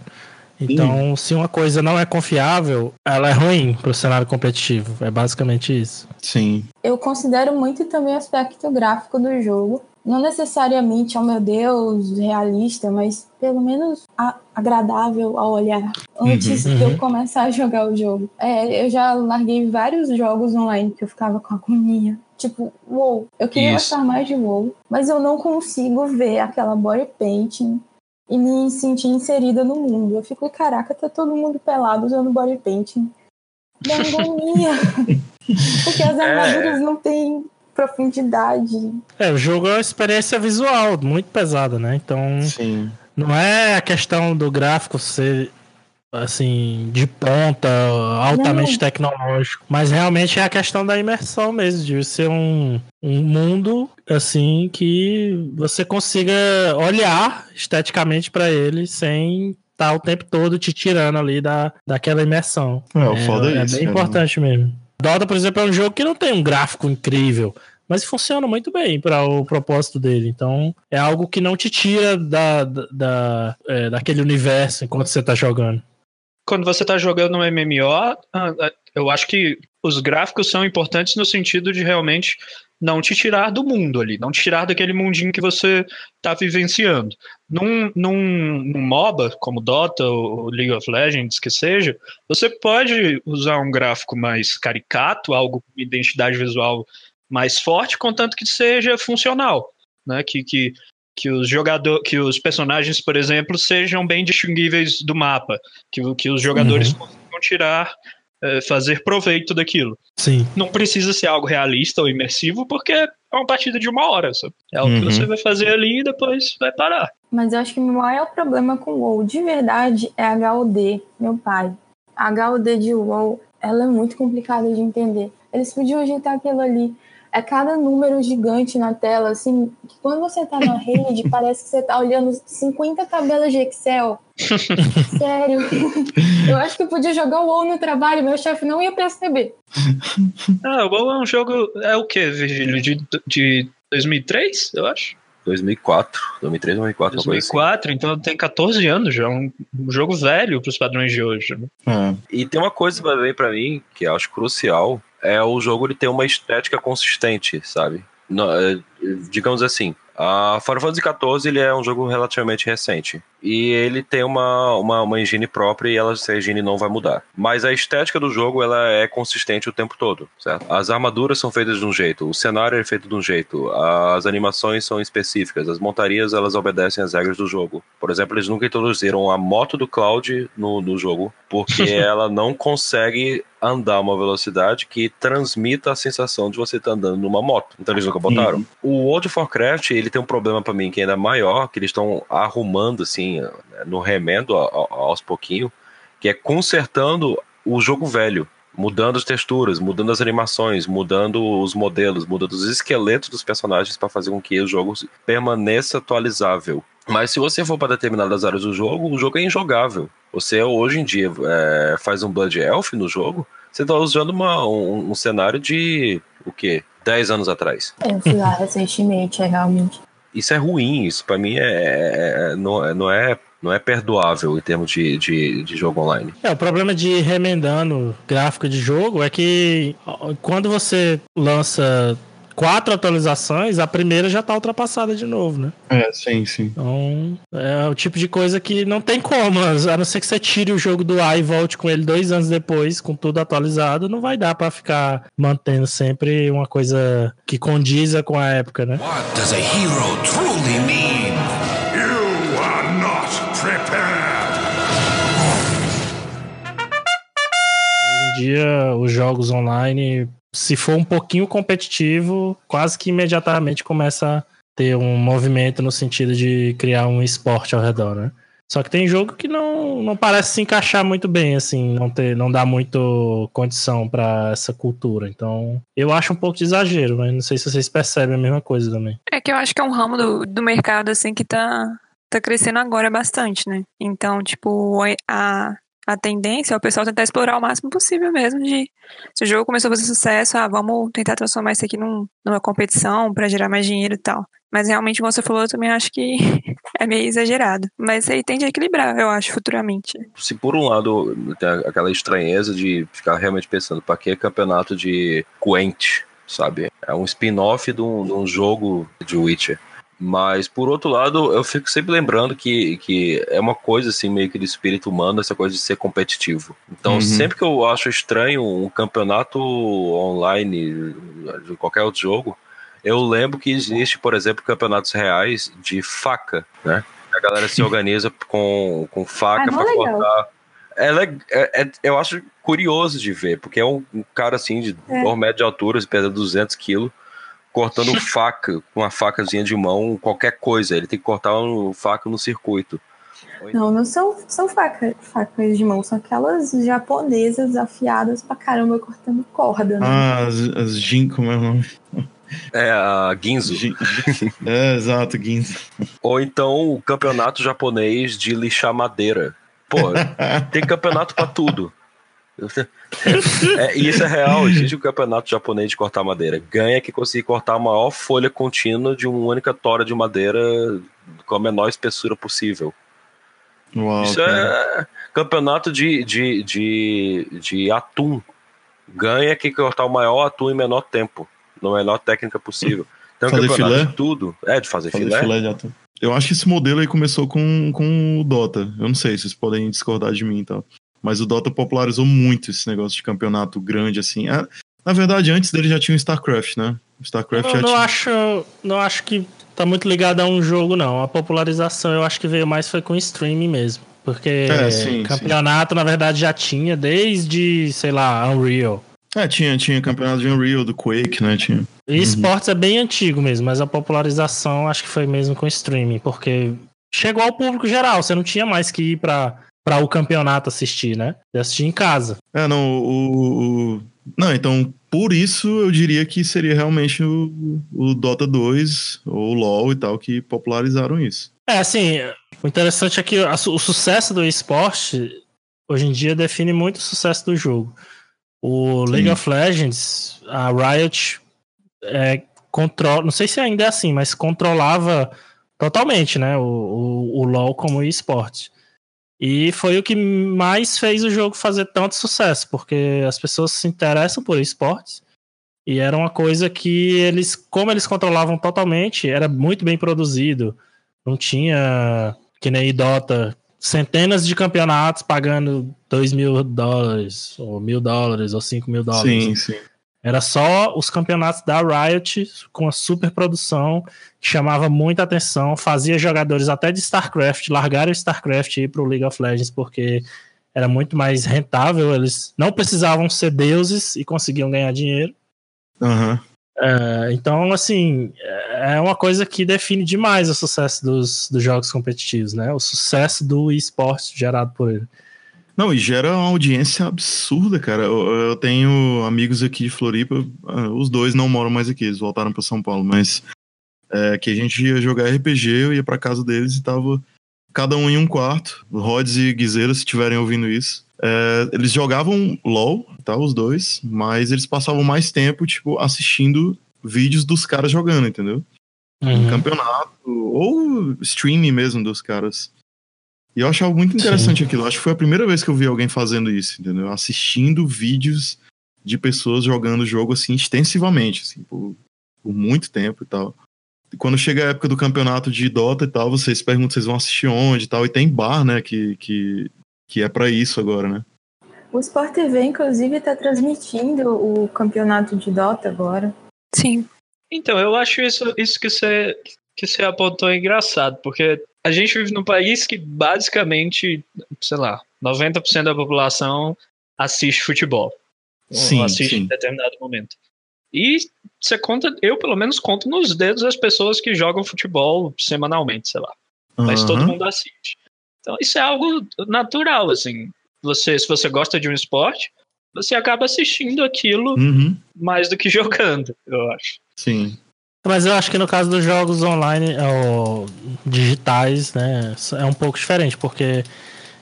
Então, se uma coisa não é confiável, ela é ruim pro cenário competitivo. É basicamente isso. Sim. Eu considero muito também o aspecto gráfico do jogo. Não necessariamente, oh meu Deus, realista, mas pelo menos a- agradável ao olhar antes Uhum, de uhum. eu começar a jogar o jogo. É, eu já larguei vários jogos online que eu ficava com agonia. Tipo, WoW. Eu queria Isso. gostar mais de WoW, mas eu não consigo ver aquela body painting e me sentir inserida no mundo. Eu fico, caraca, tá todo mundo pelado usando body painting. Dá agonia. Porque as armaduras não têm profundidade. É, o jogo é uma experiência visual muito pesada, né? Então, Sim. não é a questão do gráfico ser assim de ponta, altamente Não. tecnológico, mas realmente é a questão da imersão mesmo, de ser um, um mundo assim que você consiga olhar esteticamente para ele sem estar o tempo todo te tirando ali da, daquela imersão. É, o foda é é isso, bem cara. importante mesmo. Dota, por exemplo, é um jogo que não tem um gráfico incrível, mas funciona muito bem para o propósito dele. Então, é algo que não te tira da, da, da- é, daquele universo enquanto você tá jogando. Quando você tá jogando um MMO, ah, ah, eu acho que os gráficos são importantes no sentido de realmente não te tirar do mundo ali, não te tirar daquele mundinho que você tá vivenciando. Num, num, num MOBA, como Dota ou League of Legends, que seja, você pode usar um gráfico mais caricato, algo com identidade visual mais forte, contanto que seja funcional, né? Que, que, que os jogador, que os personagens, por exemplo, sejam bem distinguíveis do mapa, que, que os jogadores consigam tirar, eh, fazer proveito daquilo. Sim. Não precisa ser algo realista ou imersivo, porque é uma partida de uma hora, sabe? É algo Uhum. que você vai fazer ali e depois vai parar. Mas eu acho que o maior problema com o WoW de verdade é a HUD, meu pai. A HUD de WoW, ela é muito complicada de entender. Eles podiam ajeitar aquilo ali. É cada número gigante na tela, assim, que quando você tá na rede, parece que você tá olhando 50 tabelas de Excel. Sério. Eu acho que eu podia jogar o WoW no trabalho, meu chefe não ia perceber. Ah, o WoW é um jogo. É o que, Virgílio? De, de 2003, eu acho? 2004, 2003, 2004, uma coisa assim. 2004, então tem 14 anos já. Um, um jogo velho pros padrões de hoje. Né? É. E tem uma coisa pra ver pra mim que eu acho crucial, é o jogo ele ter uma estética consistente, sabe? É, digamos assim, a Final Fantasy XIV ele é um jogo relativamente recente. E ele tem uma, uma, uma engine própria e ela, essa engine não vai mudar. Mas a estética do jogo ela é consistente o tempo todo, certo? As armaduras são feitas de um jeito, o cenário é feito de um jeito, as animações são específicas, as montarias elas obedecem às regras do jogo. Por exemplo, eles nunca introduziram a moto do Cloud no, no jogo, porque ela não consegue andar uma velocidade que transmita a sensação de você estar andando numa moto. Então eles nunca botaram. O World of Warcraft, ele tem um problema pra mim que é ainda maior, que eles estão arrumando assim, no remendo a- a- aos pouquinho, que é consertando o jogo velho. mudando as texturas, mudando as animações, mudando os modelos, mudando os esqueletos dos personagens para fazer com que o jogo permaneça atualizável. Mas se você for para determinadas áreas do jogo, o jogo é injogável. Você hoje em dia é, faz um Blood Elf no jogo, você está usando uma, um, um, cenário de o quê? 10 anos atrás. Eu fui lá recentemente, é realmente. Isso é ruim, isso para mim é, é, é, não, é, não é não é perdoável em termos de, de, de, jogo online. É, o problema de remendando gráfico de jogo é que quando você lança quatro atualizações, a primeira já tá ultrapassada de novo, né? É, sim, sim. Então, é o tipo de coisa que não tem como, a não ser que você tire o jogo do ar e volte com ele dois anos depois, com tudo atualizado, não vai dar para ficar mantendo sempre uma coisa que condiza com a época, né? What does a hero truly mean? You are not prepared. Hoje em dia, os jogos online se for um pouquinho competitivo, quase que imediatamente começa a ter um movimento no sentido de criar um esporte ao redor, né? Só que tem jogo que não, não parece se encaixar muito bem, assim, não, ter, não dá muito condição para essa cultura. Então, eu acho um pouco de exagero, mas não sei se vocês percebem a mesma coisa também. É que eu acho que é um ramo do, do mercado, assim, que tá, tá crescendo agora bastante, né? Então, tipo, a, a tendência é o pessoal tentar explorar o máximo possível mesmo de se o jogo começou a fazer sucesso, ah, vamos tentar transformar isso aqui num, numa competição para gerar mais dinheiro e tal. Mas realmente, como você falou, eu também acho que é meio exagerado. Mas aí tende a equilibrar, eu acho, futuramente. Se por um lado tem aquela estranheza de ficar realmente pensando, para que campeonato de Quent, sabe? É um spin-off de, um, de um jogo de Witcher. Mas, por outro lado, eu fico sempre lembrando que, que é uma coisa, assim, meio que do espírito humano, essa coisa de ser competitivo. Então, uhum. sempre que eu acho estranho um campeonato online de qualquer outro jogo, eu lembro que existe, por exemplo, campeonatos reais de faca, né? A galera se organiza com, com faca ah, para cortar. É, é, é, eu acho curioso de ver, porque é um, um cara assim de é. 2 metros de altura, pesa 200 quilos cortando faca, com uma facazinha de mão, qualquer coisa. Ele tem que cortar um faca no circuito. Não, não são, são faca, facas de mão, são aquelas japonesas afiadas pra caramba cortando corda. Né? Ah, as, as Jin, como é o nome? É, a Ginzo. é, exato, Ginzo. Ou então o campeonato japonês de lixar madeira. Pô, tem campeonato para tudo. É, e isso é real, existe o campeonato japonês de cortar madeira. Ganha que conseguir cortar a maior folha contínua de uma única tora de madeira com a menor espessura possível. Uau, isso cara. é campeonato de, de, de, de atum. Ganha que cortar o maior atum em menor tempo, na menor técnica possível. Então, fazer filé? de tudo. É, de fazer, fazer filé. filé de atum. Eu acho que esse modelo aí começou com, com o Dota. Eu não sei, vocês podem discordar de mim e tal. Mas o Dota popularizou muito esse negócio de campeonato grande, assim. É, na verdade, antes dele já tinha o StarCraft, né? O StarCraft eu já não tinha... acho, não acho que tá muito ligado a um jogo, não. A popularização eu acho que veio mais foi com streaming mesmo. Porque é, sim, campeonato, sim. na verdade, já tinha desde, sei lá, Unreal. É, tinha, tinha campeonato de Unreal, do Quake, né? Tinha. E esportes uhum. é bem antigo mesmo, mas a popularização acho que foi mesmo com streaming, porque chegou ao público geral, você não tinha mais que ir pra para o campeonato assistir, né? De assistir em casa. É, não, o, o, Não, então, por isso eu diria que seria realmente o, o Dota 2 ou o LoL e tal que popularizaram isso. É, assim, o interessante é que o sucesso do esporte hoje em dia define muito o sucesso do jogo. O League Sim. of Legends, a Riot é, controla, não sei se ainda é assim, mas controlava totalmente, né, o, o, o LoL como esporte. E foi o que mais fez o jogo fazer tanto sucesso, porque as pessoas se interessam por esportes. E era uma coisa que eles, como eles controlavam totalmente, era muito bem produzido. Não tinha, que nem Dota, centenas de campeonatos pagando 2 mil dólares, ou mil dólares, ou 5 mil dólares. Sim, sim. Era só os campeonatos da Riot com a super produção que chamava muita atenção, fazia jogadores até de StarCraft largarem o StarCraft e ir para o League of Legends porque era muito mais rentável, eles não precisavam ser deuses e conseguiam ganhar dinheiro. Uhum. É, então, assim, é uma coisa que define demais o sucesso dos, dos jogos competitivos, né? O sucesso do esporte gerado por ele. Não, e gera uma audiência absurda, cara. Eu, eu tenho amigos aqui de Floripa, ah, os dois não moram mais aqui, eles voltaram para São Paulo, mas é, que a gente ia jogar RPG, eu ia pra casa deles e tava cada um em um quarto, Rods e Guizeira, se estiverem ouvindo isso. É, eles jogavam LOL, tá, os dois, mas eles passavam mais tempo, tipo, assistindo vídeos dos caras jogando, entendeu? Uhum. Campeonato, ou streaming mesmo dos caras. E eu achava muito interessante aquilo. Acho que foi a primeira vez que eu vi alguém fazendo isso, entendeu? Assistindo vídeos de pessoas jogando o jogo assim extensivamente, assim, por, por muito tempo e tal. E quando chega a época do campeonato de Dota e tal, vocês perguntam vocês vão assistir onde e tal. E tem bar, né, que, que, que é para isso agora, né? O Sport TV, inclusive, tá transmitindo o campeonato de Dota agora. Sim. Então, eu acho isso, isso que você que você apontou engraçado, porque a gente vive num país que basicamente, sei lá, 90% da população assiste futebol. Sim, assiste sim. em determinado momento. E você conta, eu pelo menos conto nos dedos as pessoas que jogam futebol semanalmente, sei lá. Mas todo Aham. mundo assiste. Então isso é algo natural, assim. Você, se você gosta de um esporte, você acaba assistindo aquilo Uhum, mais do que jogando, eu acho. sim. Mas eu acho que no caso dos jogos online ou digitais, né, é um pouco diferente, porque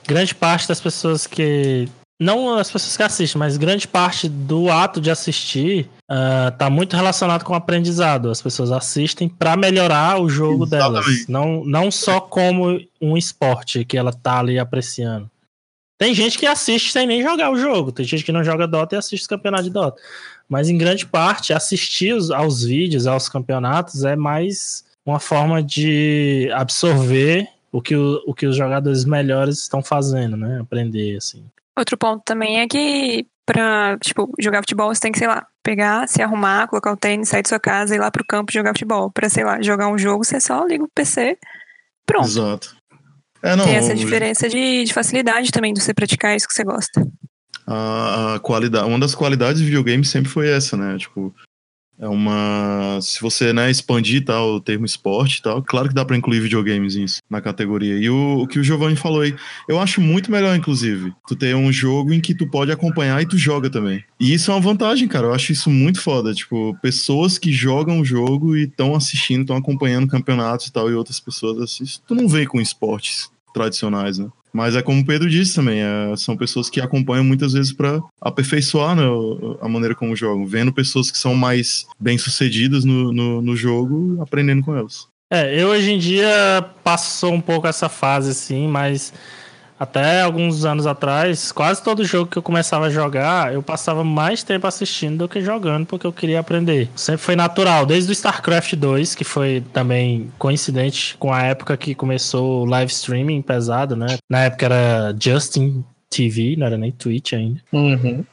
grande parte das pessoas que. Não as pessoas que assistem, mas grande parte do ato de assistir está muito relacionado com o aprendizado. As pessoas assistem para melhorar o jogo delas. Exatamente. Não, não só como um esporte que ela tá ali apreciando. Tem gente que assiste sem nem jogar o jogo. Tem gente que não joga Dota e assiste os campeonatos de Dota. Mas em grande parte, assistir os- aos vídeos, aos campeonatos, é mais uma forma de absorver o que, o, o que os jogadores melhores estão fazendo, né? Aprender, assim. Outro ponto também é que pra, tipo, jogar futebol você tem que, sei lá, pegar, se arrumar, colocar o tênis, sair de sua casa e ir lá pro campo jogar futebol. Pra, sei lá, jogar um jogo, você só liga o PC, pronto. Exato. É, não, Tem essa diferença de, de facilidade também de você praticar isso que você gosta. A, a qualidade, uma das qualidades de videogame sempre foi essa, né? Tipo, é uma. Se você né, expandir tal, o termo esporte tal, claro que dá pra incluir videogames nisso, na categoria. E o, o que o Giovanni falou aí, eu acho muito melhor, inclusive, tu ter um jogo em que tu pode acompanhar e tu joga também. E isso é uma vantagem, cara. Eu acho isso muito foda. Tipo, pessoas que jogam o jogo e estão assistindo, estão acompanhando campeonatos e tal, e outras pessoas assistem. Tu não vê com esportes tradicionais, né? Mas é como o Pedro disse também, é, são pessoas que acompanham muitas vezes para aperfeiçoar né, a maneira como jogam, vendo pessoas que são mais bem-sucedidas no, no, no jogo, aprendendo com elas. É, eu hoje em dia passou um pouco essa fase, assim, mas até alguns anos atrás, quase todo jogo que eu começava a jogar, eu passava mais tempo assistindo do que jogando, porque eu queria aprender. Sempre foi natural, desde o StarCraft 2, que foi também coincidente com a época que começou o live streaming pesado, né? Na época era Justin TV, não era nem Twitch ainda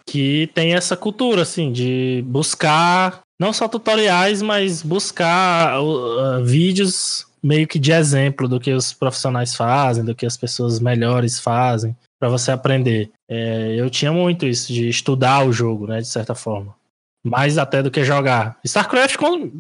que tem essa cultura, assim, de buscar não só tutoriais, mas buscar uh, uh, vídeos meio que de exemplo do que os profissionais fazem, do que as pessoas melhores fazem, para você aprender. É, eu tinha muito isso, de estudar o jogo, né, de certa forma. Mais até do que jogar. StarCraft,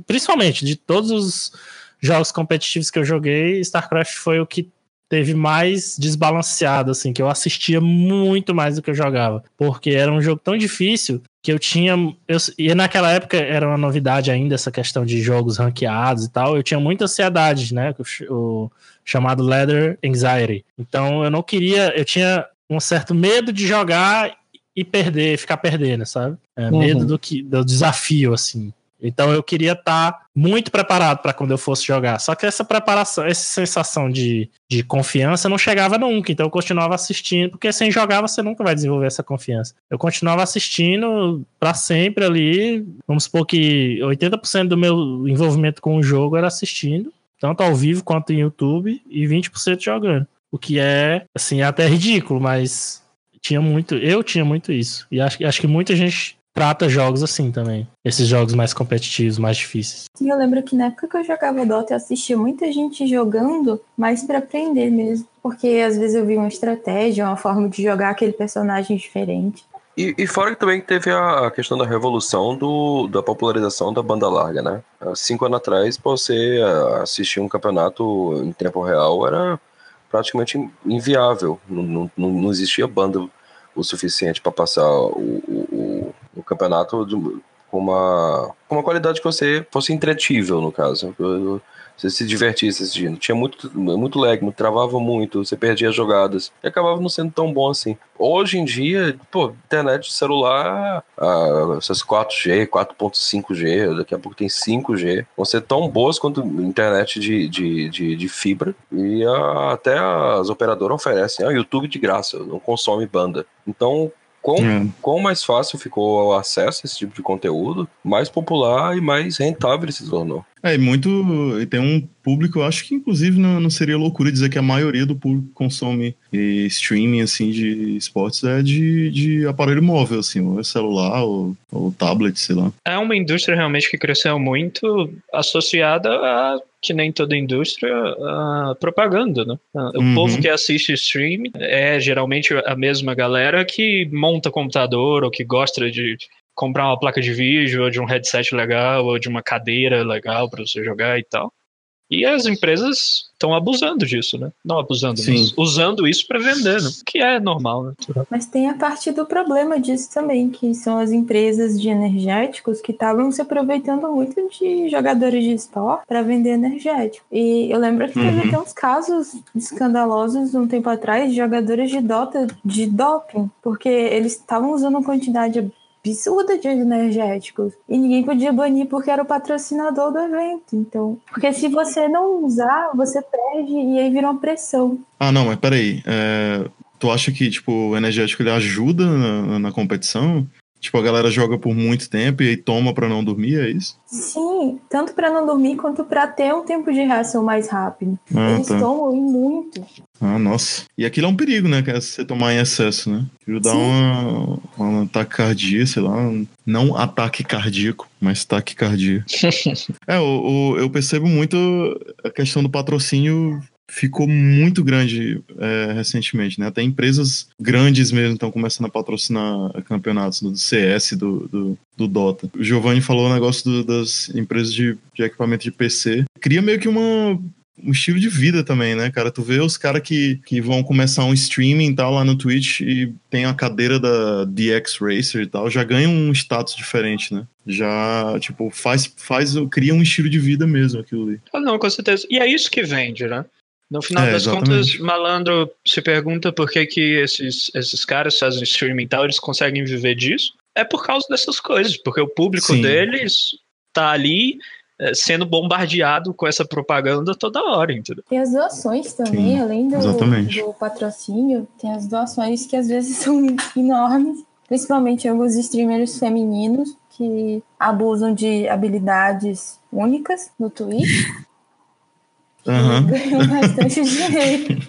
principalmente, de todos os jogos competitivos que eu joguei, StarCraft foi o que teve mais desbalanceado, assim, que eu assistia muito mais do que eu jogava. Porque era um jogo tão difícil que eu tinha. Eu, e naquela época era uma novidade ainda essa questão de jogos ranqueados e tal. Eu tinha muita ansiedade, né? O, o chamado Leather Anxiety. Então eu não queria. Eu tinha um certo medo de jogar e perder, ficar perdendo, sabe? É, Uhum. Medo do, que, do desafio, assim. Então eu queria estar muito preparado para quando eu fosse jogar. Só que essa preparação, essa sensação de, de confiança não chegava nunca. Então eu continuava assistindo, porque sem jogar você nunca vai desenvolver essa confiança. Eu continuava assistindo para sempre ali. Vamos supor que 80% do meu envolvimento com o jogo era assistindo, tanto ao vivo quanto em YouTube, e 20% jogando. O que é, assim, até ridículo, mas tinha muito. Eu tinha muito isso. E acho, acho que muita gente trata jogos assim também. Esses jogos mais competitivos, mais difíceis. Sim, eu lembro que na época que eu jogava Dota, eu assistia muita gente jogando, mais pra aprender mesmo. Porque às vezes eu vi uma estratégia, uma forma de jogar aquele personagem diferente. E, e fora que também teve a, questão da revolução do, da popularização da banda larga, né? Há cinco anos atrás, pra você ah, assistir um campeonato em tempo real era praticamente inviável. Não, não, não existia banda o suficiente para passar o, o campeonato de, com, uma, com uma qualidade que você fosse entretível, no caso. Você se divertisse assistindo. Tinha muito, muito lag, travava muito, você perdia jogadas. E acabava não sendo tão bom assim. Hoje em dia, pô, internet celular, ah, essas 4G, 4.5G, daqui a pouco tem 5G, vão ser tão boas quanto internet de, de, de, de fibra. E a, até as operadoras oferecem, ah, YouTube de graça, não consome banda. Então, Quão, é. quão mais fácil ficou o acesso a esse tipo de conteúdo, mais popular e mais rentável ele se tornou. É, muito. E tem um público, eu acho que inclusive não, não seria loucura dizer que a maioria do público que consome streaming assim, de esportes é de, de aparelho móvel, assim, ou é celular, ou, ou tablet, sei lá. É uma indústria realmente que cresceu muito associada a que nem toda indústria, a propaganda, né? O uhum. povo que assiste stream é geralmente a mesma galera que monta computador ou que gosta de comprar uma placa de vídeo ou de um headset legal ou de uma cadeira legal para você jogar e tal. E as empresas estão abusando disso, né? Não abusando, Sim. mas usando isso para vender, né? que é normal, né? Mas tem a parte do problema disso também, que são as empresas de energéticos que estavam se aproveitando muito de jogadores de esporte para vender energético. E eu lembro que teve uhum. até uns casos escandalosos um tempo atrás de jogadores de Dota de doping, porque eles estavam usando uma quantidade absurda de energéticos. E ninguém podia banir porque era o patrocinador do evento. Então, porque se você não usar, você perde e aí vira uma pressão. Ah, não, mas peraí. É, tu acha que, tipo, o energético ele ajuda na, na competição? Tipo, a galera joga por muito tempo e aí toma para não dormir, é isso? Sim, tanto para não dormir quanto para ter um tempo de reação mais rápido. Ah, Eles tá. tomam muito. Ah, nossa. E aquilo é um perigo, né? Que é você tomar em excesso, né? Aquilo dá uma, uma taquicardia, sei lá. Não ataque cardíaco, mas taquicardia. é, o, o, eu percebo muito a questão do patrocínio ficou muito grande é, recentemente, né? Até empresas grandes mesmo estão começando a patrocinar campeonatos do CS, do, do, do Dota. O Giovanni falou o negócio do, das empresas de, de equipamento de PC. Cria meio que uma um estilo de vida também, né, cara? Tu vê os caras que, que vão começar um streaming e tal lá no Twitch e tem a cadeira da DX Racer e tal, já ganha um status diferente, né? Já, tipo, faz, faz, cria um estilo de vida mesmo aquilo ali. Ah, não, com certeza. E é isso que vende, né? No final é, das exatamente. contas, malandro se pergunta por que, que esses, esses caras fazem streaming e tal, eles conseguem viver disso. É por causa dessas coisas, porque o público Sim. deles tá ali é, sendo bombardeado com essa propaganda toda hora, entendeu? Tem as doações também, Sim, além do, do, patrocínio, tem as doações que às vezes são enormes, principalmente alguns streamers femininos que abusam de habilidades únicas no Twitch Uhum. Ganhou bastante dinheiro.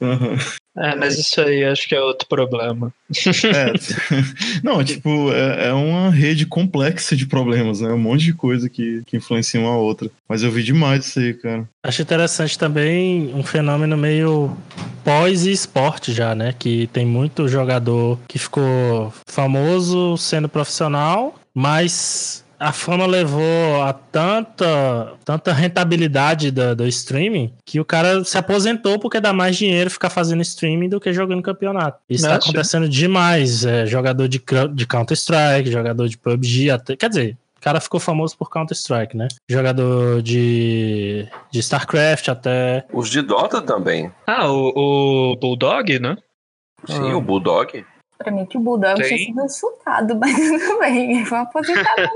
Uhum. É, mas isso aí acho que é outro problema. É. Não, tipo, é, é, uma rede complexa de problemas, né? Um monte de coisa que, que influencia uma a outra. Mas eu vi demais isso aí, cara. Acho interessante também um fenômeno meio pós-esporte já, né? Que tem muito jogador que ficou famoso sendo profissional, mas a fama levou a tanta, tanta rentabilidade do, do, streaming que o cara se aposentou porque dá mais dinheiro ficar fazendo streaming do que jogando campeonato. Isso está acontecendo demais. É, jogador de, de Counter-Strike, jogador de PUBG, até, quer dizer, o cara ficou famoso por Counter-Strike, né? Jogador de, de StarCraft até. Os de Dota também. Ah, o, o Bulldog, né? Sim, ah. o Bulldog. Pra mim, que o Bulldog tinha sido chutado, mas tudo bem. Foi uma aposentada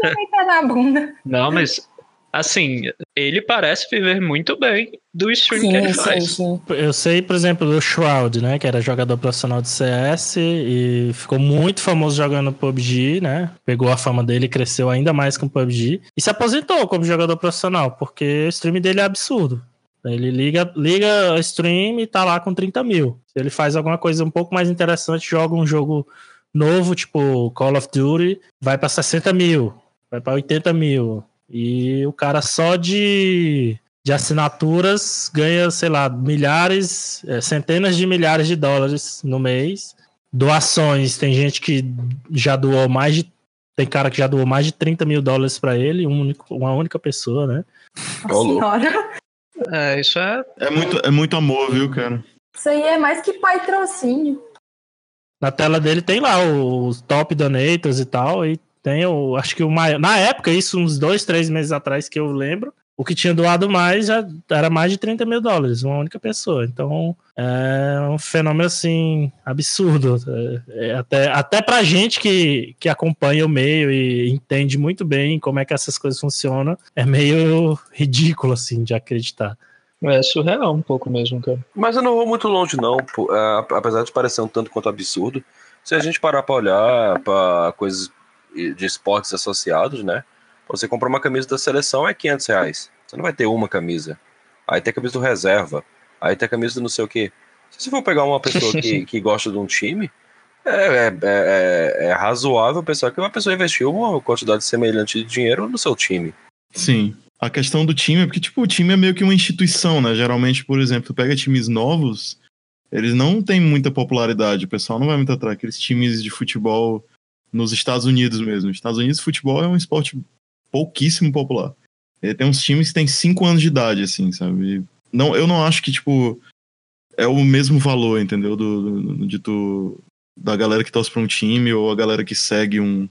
na bunda. Não, mas assim, ele parece viver muito bem do stream sim, que ele faz. Sim, sim. Eu sei, por exemplo, do Shroud, né? Que era jogador profissional de CS e ficou muito famoso jogando PUBG, né? Pegou a fama dele e cresceu ainda mais com PUBG. E se aposentou como jogador profissional, porque o stream dele é absurdo. Ele liga, liga a stream e tá lá com 30 mil. Se ele faz alguma coisa um pouco mais interessante, joga um jogo novo, tipo Call of Duty, vai para 60 mil, vai para 80 mil. E o cara só de, de assinaturas ganha, sei lá, milhares, é, centenas de milhares de dólares no mês. Doações, tem gente que já doou mais de. Tem cara que já doou mais de 30 mil dólares para ele, um único, uma única pessoa, né? Nossa senhora. É, isso é. É muito, é muito amor, viu, cara? Isso aí é mais que patrocínio. Na tela dele tem lá os top donators e tal, e tem o, acho que o maior, na época, isso uns dois, três meses atrás que eu lembro, o que tinha doado mais já era mais de 30 mil dólares, uma única pessoa. Então é um fenômeno assim absurdo. É, é até, até pra gente que, que acompanha o meio e entende muito bem como é que essas coisas funcionam, é meio ridículo assim de acreditar. É surreal um pouco mesmo, cara. Mas eu não vou muito longe, não. pô. É, apesar de parecer um tanto quanto absurdo, se a gente parar pra olhar pra coisas de esportes associados, né? Você compra uma camisa da seleção é 500 reais. Você não vai ter uma camisa. Aí tem a camisa do reserva. Aí tem a camisa do não sei o quê. Se você for pegar uma pessoa que, que gosta de um time, é, é, é, é razoável pensar que uma pessoa investiu uma quantidade semelhante de dinheiro no seu time. Sim. A questão do time é porque, tipo, o time é meio que uma instituição, né? Geralmente, por exemplo, tu pega times novos, eles não têm muita popularidade. O pessoal não vai muito atrás. Aqueles times de futebol nos Estados Unidos mesmo. Nos Estados Unidos, futebol é um esporte pouquíssimo popular. Tem uns times que têm 5 anos de idade, assim, sabe? E não, eu não acho que, tipo, é o mesmo valor, entendeu? Do, do, da galera que torce pra um time ou a galera que segue um,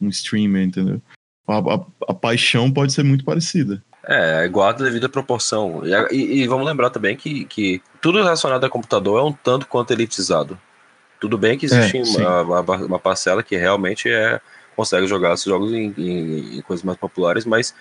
um streamer, entendeu? A, a, a paixão pode ser muito parecida. É, é igual a devida proporção. E, e, e vamos lembrar também que, que tudo relacionado a computador é um tanto quanto elitizado. Tudo bem que existe É, uma, uma, uma parcela que realmente é consegue jogar esses jogos em, em- em coisas mais populares, mas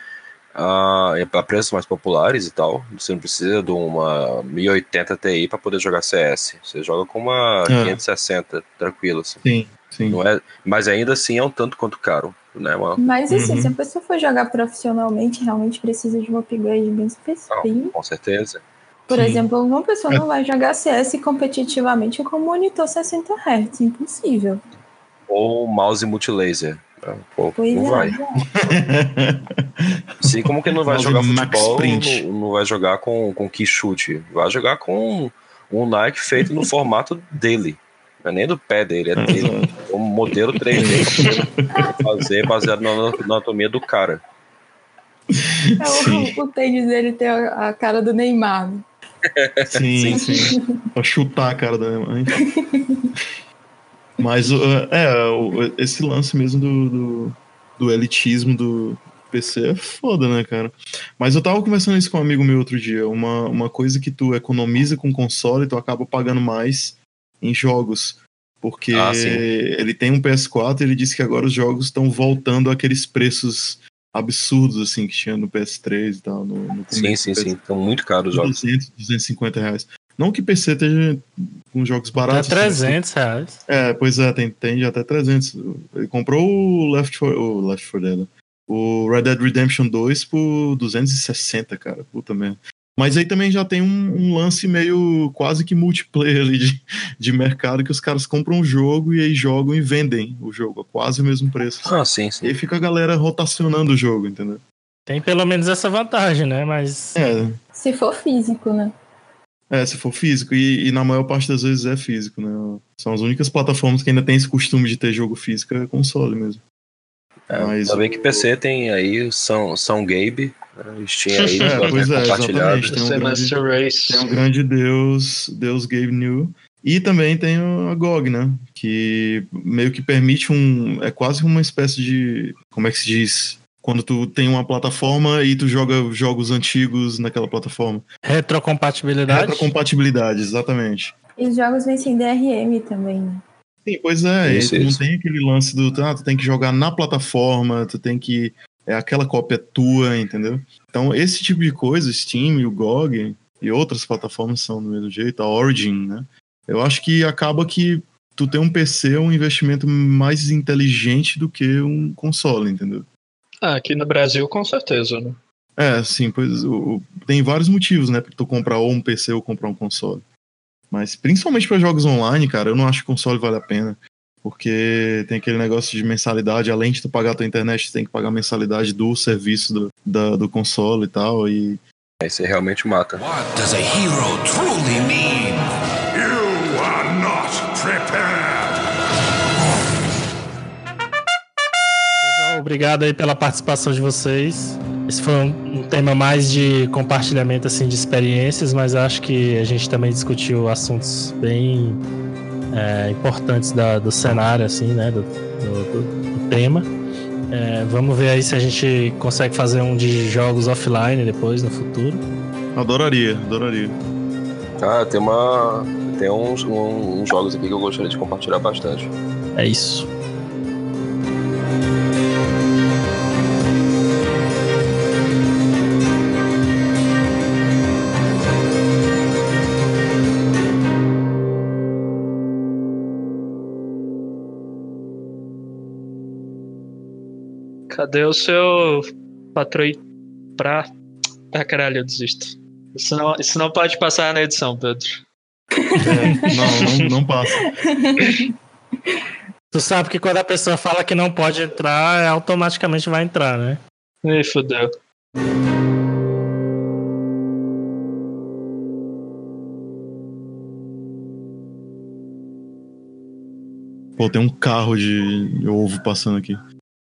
ah, a preços mais populares e tal, você não precisa de uma 1080 Ti para poder jogar CS. Você joga com uma É. 560, tranquilo. Assim. Sim, sim. Não é, mas ainda assim é um tanto quanto caro. Né? Uma, Mas assim, Uhum. se a pessoa for jogar profissionalmente, realmente precisa de um upgrade bem específico. com certeza. Por Sim. exemplo, uma pessoa não vai jogar CS competitivamente com monitor 60 Hz. Impossível. Ou mouse multilaser. né? Pô, Pois não é. vai. Assim como que não vai jogar futebol, não, não vai jogar com, com key shoot. Vai jogar com um Nike feito no formato dele. Não é nem do pé dele, é dele. Um modelo 3D pra poder fazer baseado na anatomia do cara. É Sim. o, o tênis dele tem a, a cara do Neymar. né? Sim, sim. pra chutar a cara da mãe. Mas uh, é, o- esse lance mesmo do, do, do elitismo do PC é foda, né, cara? Mas eu tava conversando isso com um amigo meu outro dia. Uma, uma coisa que tu economiza com console, tu acaba pagando mais em jogos. Porque Ah, ele tem um PS4 e ele disse que agora os jogos estão voltando àqueles preços absurdos, assim, que tinha no PS3 e tal. No, no Sim, sim, sim. Estão muito caros os jogos. 200, 250 reais. Não que PC esteja com jogos Até baratos. 300 reais. É, pois é, tem, tem até 300. Ele comprou o Left 4, o Left 4 Dead, o Red Dead Redemption 2 por 260, cara. Puta merda. Mas aí também já tem um, um lance meio quase que multiplayer ali de, de mercado que os caras compram um jogo e aí jogam e vendem o jogo a quase o mesmo preço. Ah, sim, E sim. aí fica a galera rotacionando o jogo, entendeu? Tem pelo menos essa vantagem, né? Mas É, Se for físico, né? É, se for físico, e, e na maior parte das vezes é físico, né? São as únicas plataformas que ainda tem esse costume de ter jogo físico, é console mesmo. É, Mas Ainda bem o- que PC tem aí São, São Gabe, né? Steam aí, É, pois é, compartilhado. exatamente. Tem um grande-. Tem um grande Deus, Deus Gabe New. E também tem o- a GOG, né? Que meio que permite um. É quase uma espécie de. Como é que se diz? Quando tu tem uma plataforma e tu joga jogos antigos naquela plataforma. retrocompatibilidade. Retrocompatibilidade, exatamente. E os jogos vêm sem DRM também, né? Sim, pois é, Isso, e tu não isso. tem aquele lance do ah, tu tem que jogar na plataforma, tu tem que. É aquela cópia tua, entendeu? Então, esse tipo de coisa, Steam, o GOG e outras plataformas são do mesmo jeito, a Origin, né? Eu acho que acaba que tu ter um PC é um investimento mais inteligente do que um console, entendeu? Ah, aqui no Brasil, com certeza, né? É, sim, pois o- tem vários motivos, né, pra tu comprar ou um PC ou comprar um console. Mas principalmente para jogos online, cara, eu não acho que console vale a pena. Porque tem aquele negócio de mensalidade, além de tu pagar a tua internet, tu tem que pagar a mensalidade do serviço do, da- do console e tal. E Aí você realmente mata. What does a hero truly mean? Obrigado aí pela participação de vocês. esse foi um, um, tema mais de compartilhamento assim de experiências, mas acho que a gente também discutiu assuntos bem é, importantes da, do cenário, assim, né, do, do, do tema. É, vamos ver aí se a gente consegue fazer um de jogos offline depois no futuro. Adoraria, adoraria. Ah, tem uma. Tem uns, um, uns jogos aqui que eu gostaria de compartilhar bastante. É isso. Cadê o seu patrão pra. Ah, caralho, eu desisto. Isso não, isso não pode passar na edição, Pedro. É, não, não, não passa. Tu sabe que quando a pessoa fala que não pode entrar, automaticamente vai entrar, né? Ih, fodeu. Pô, tem um carro de ovo passando aqui.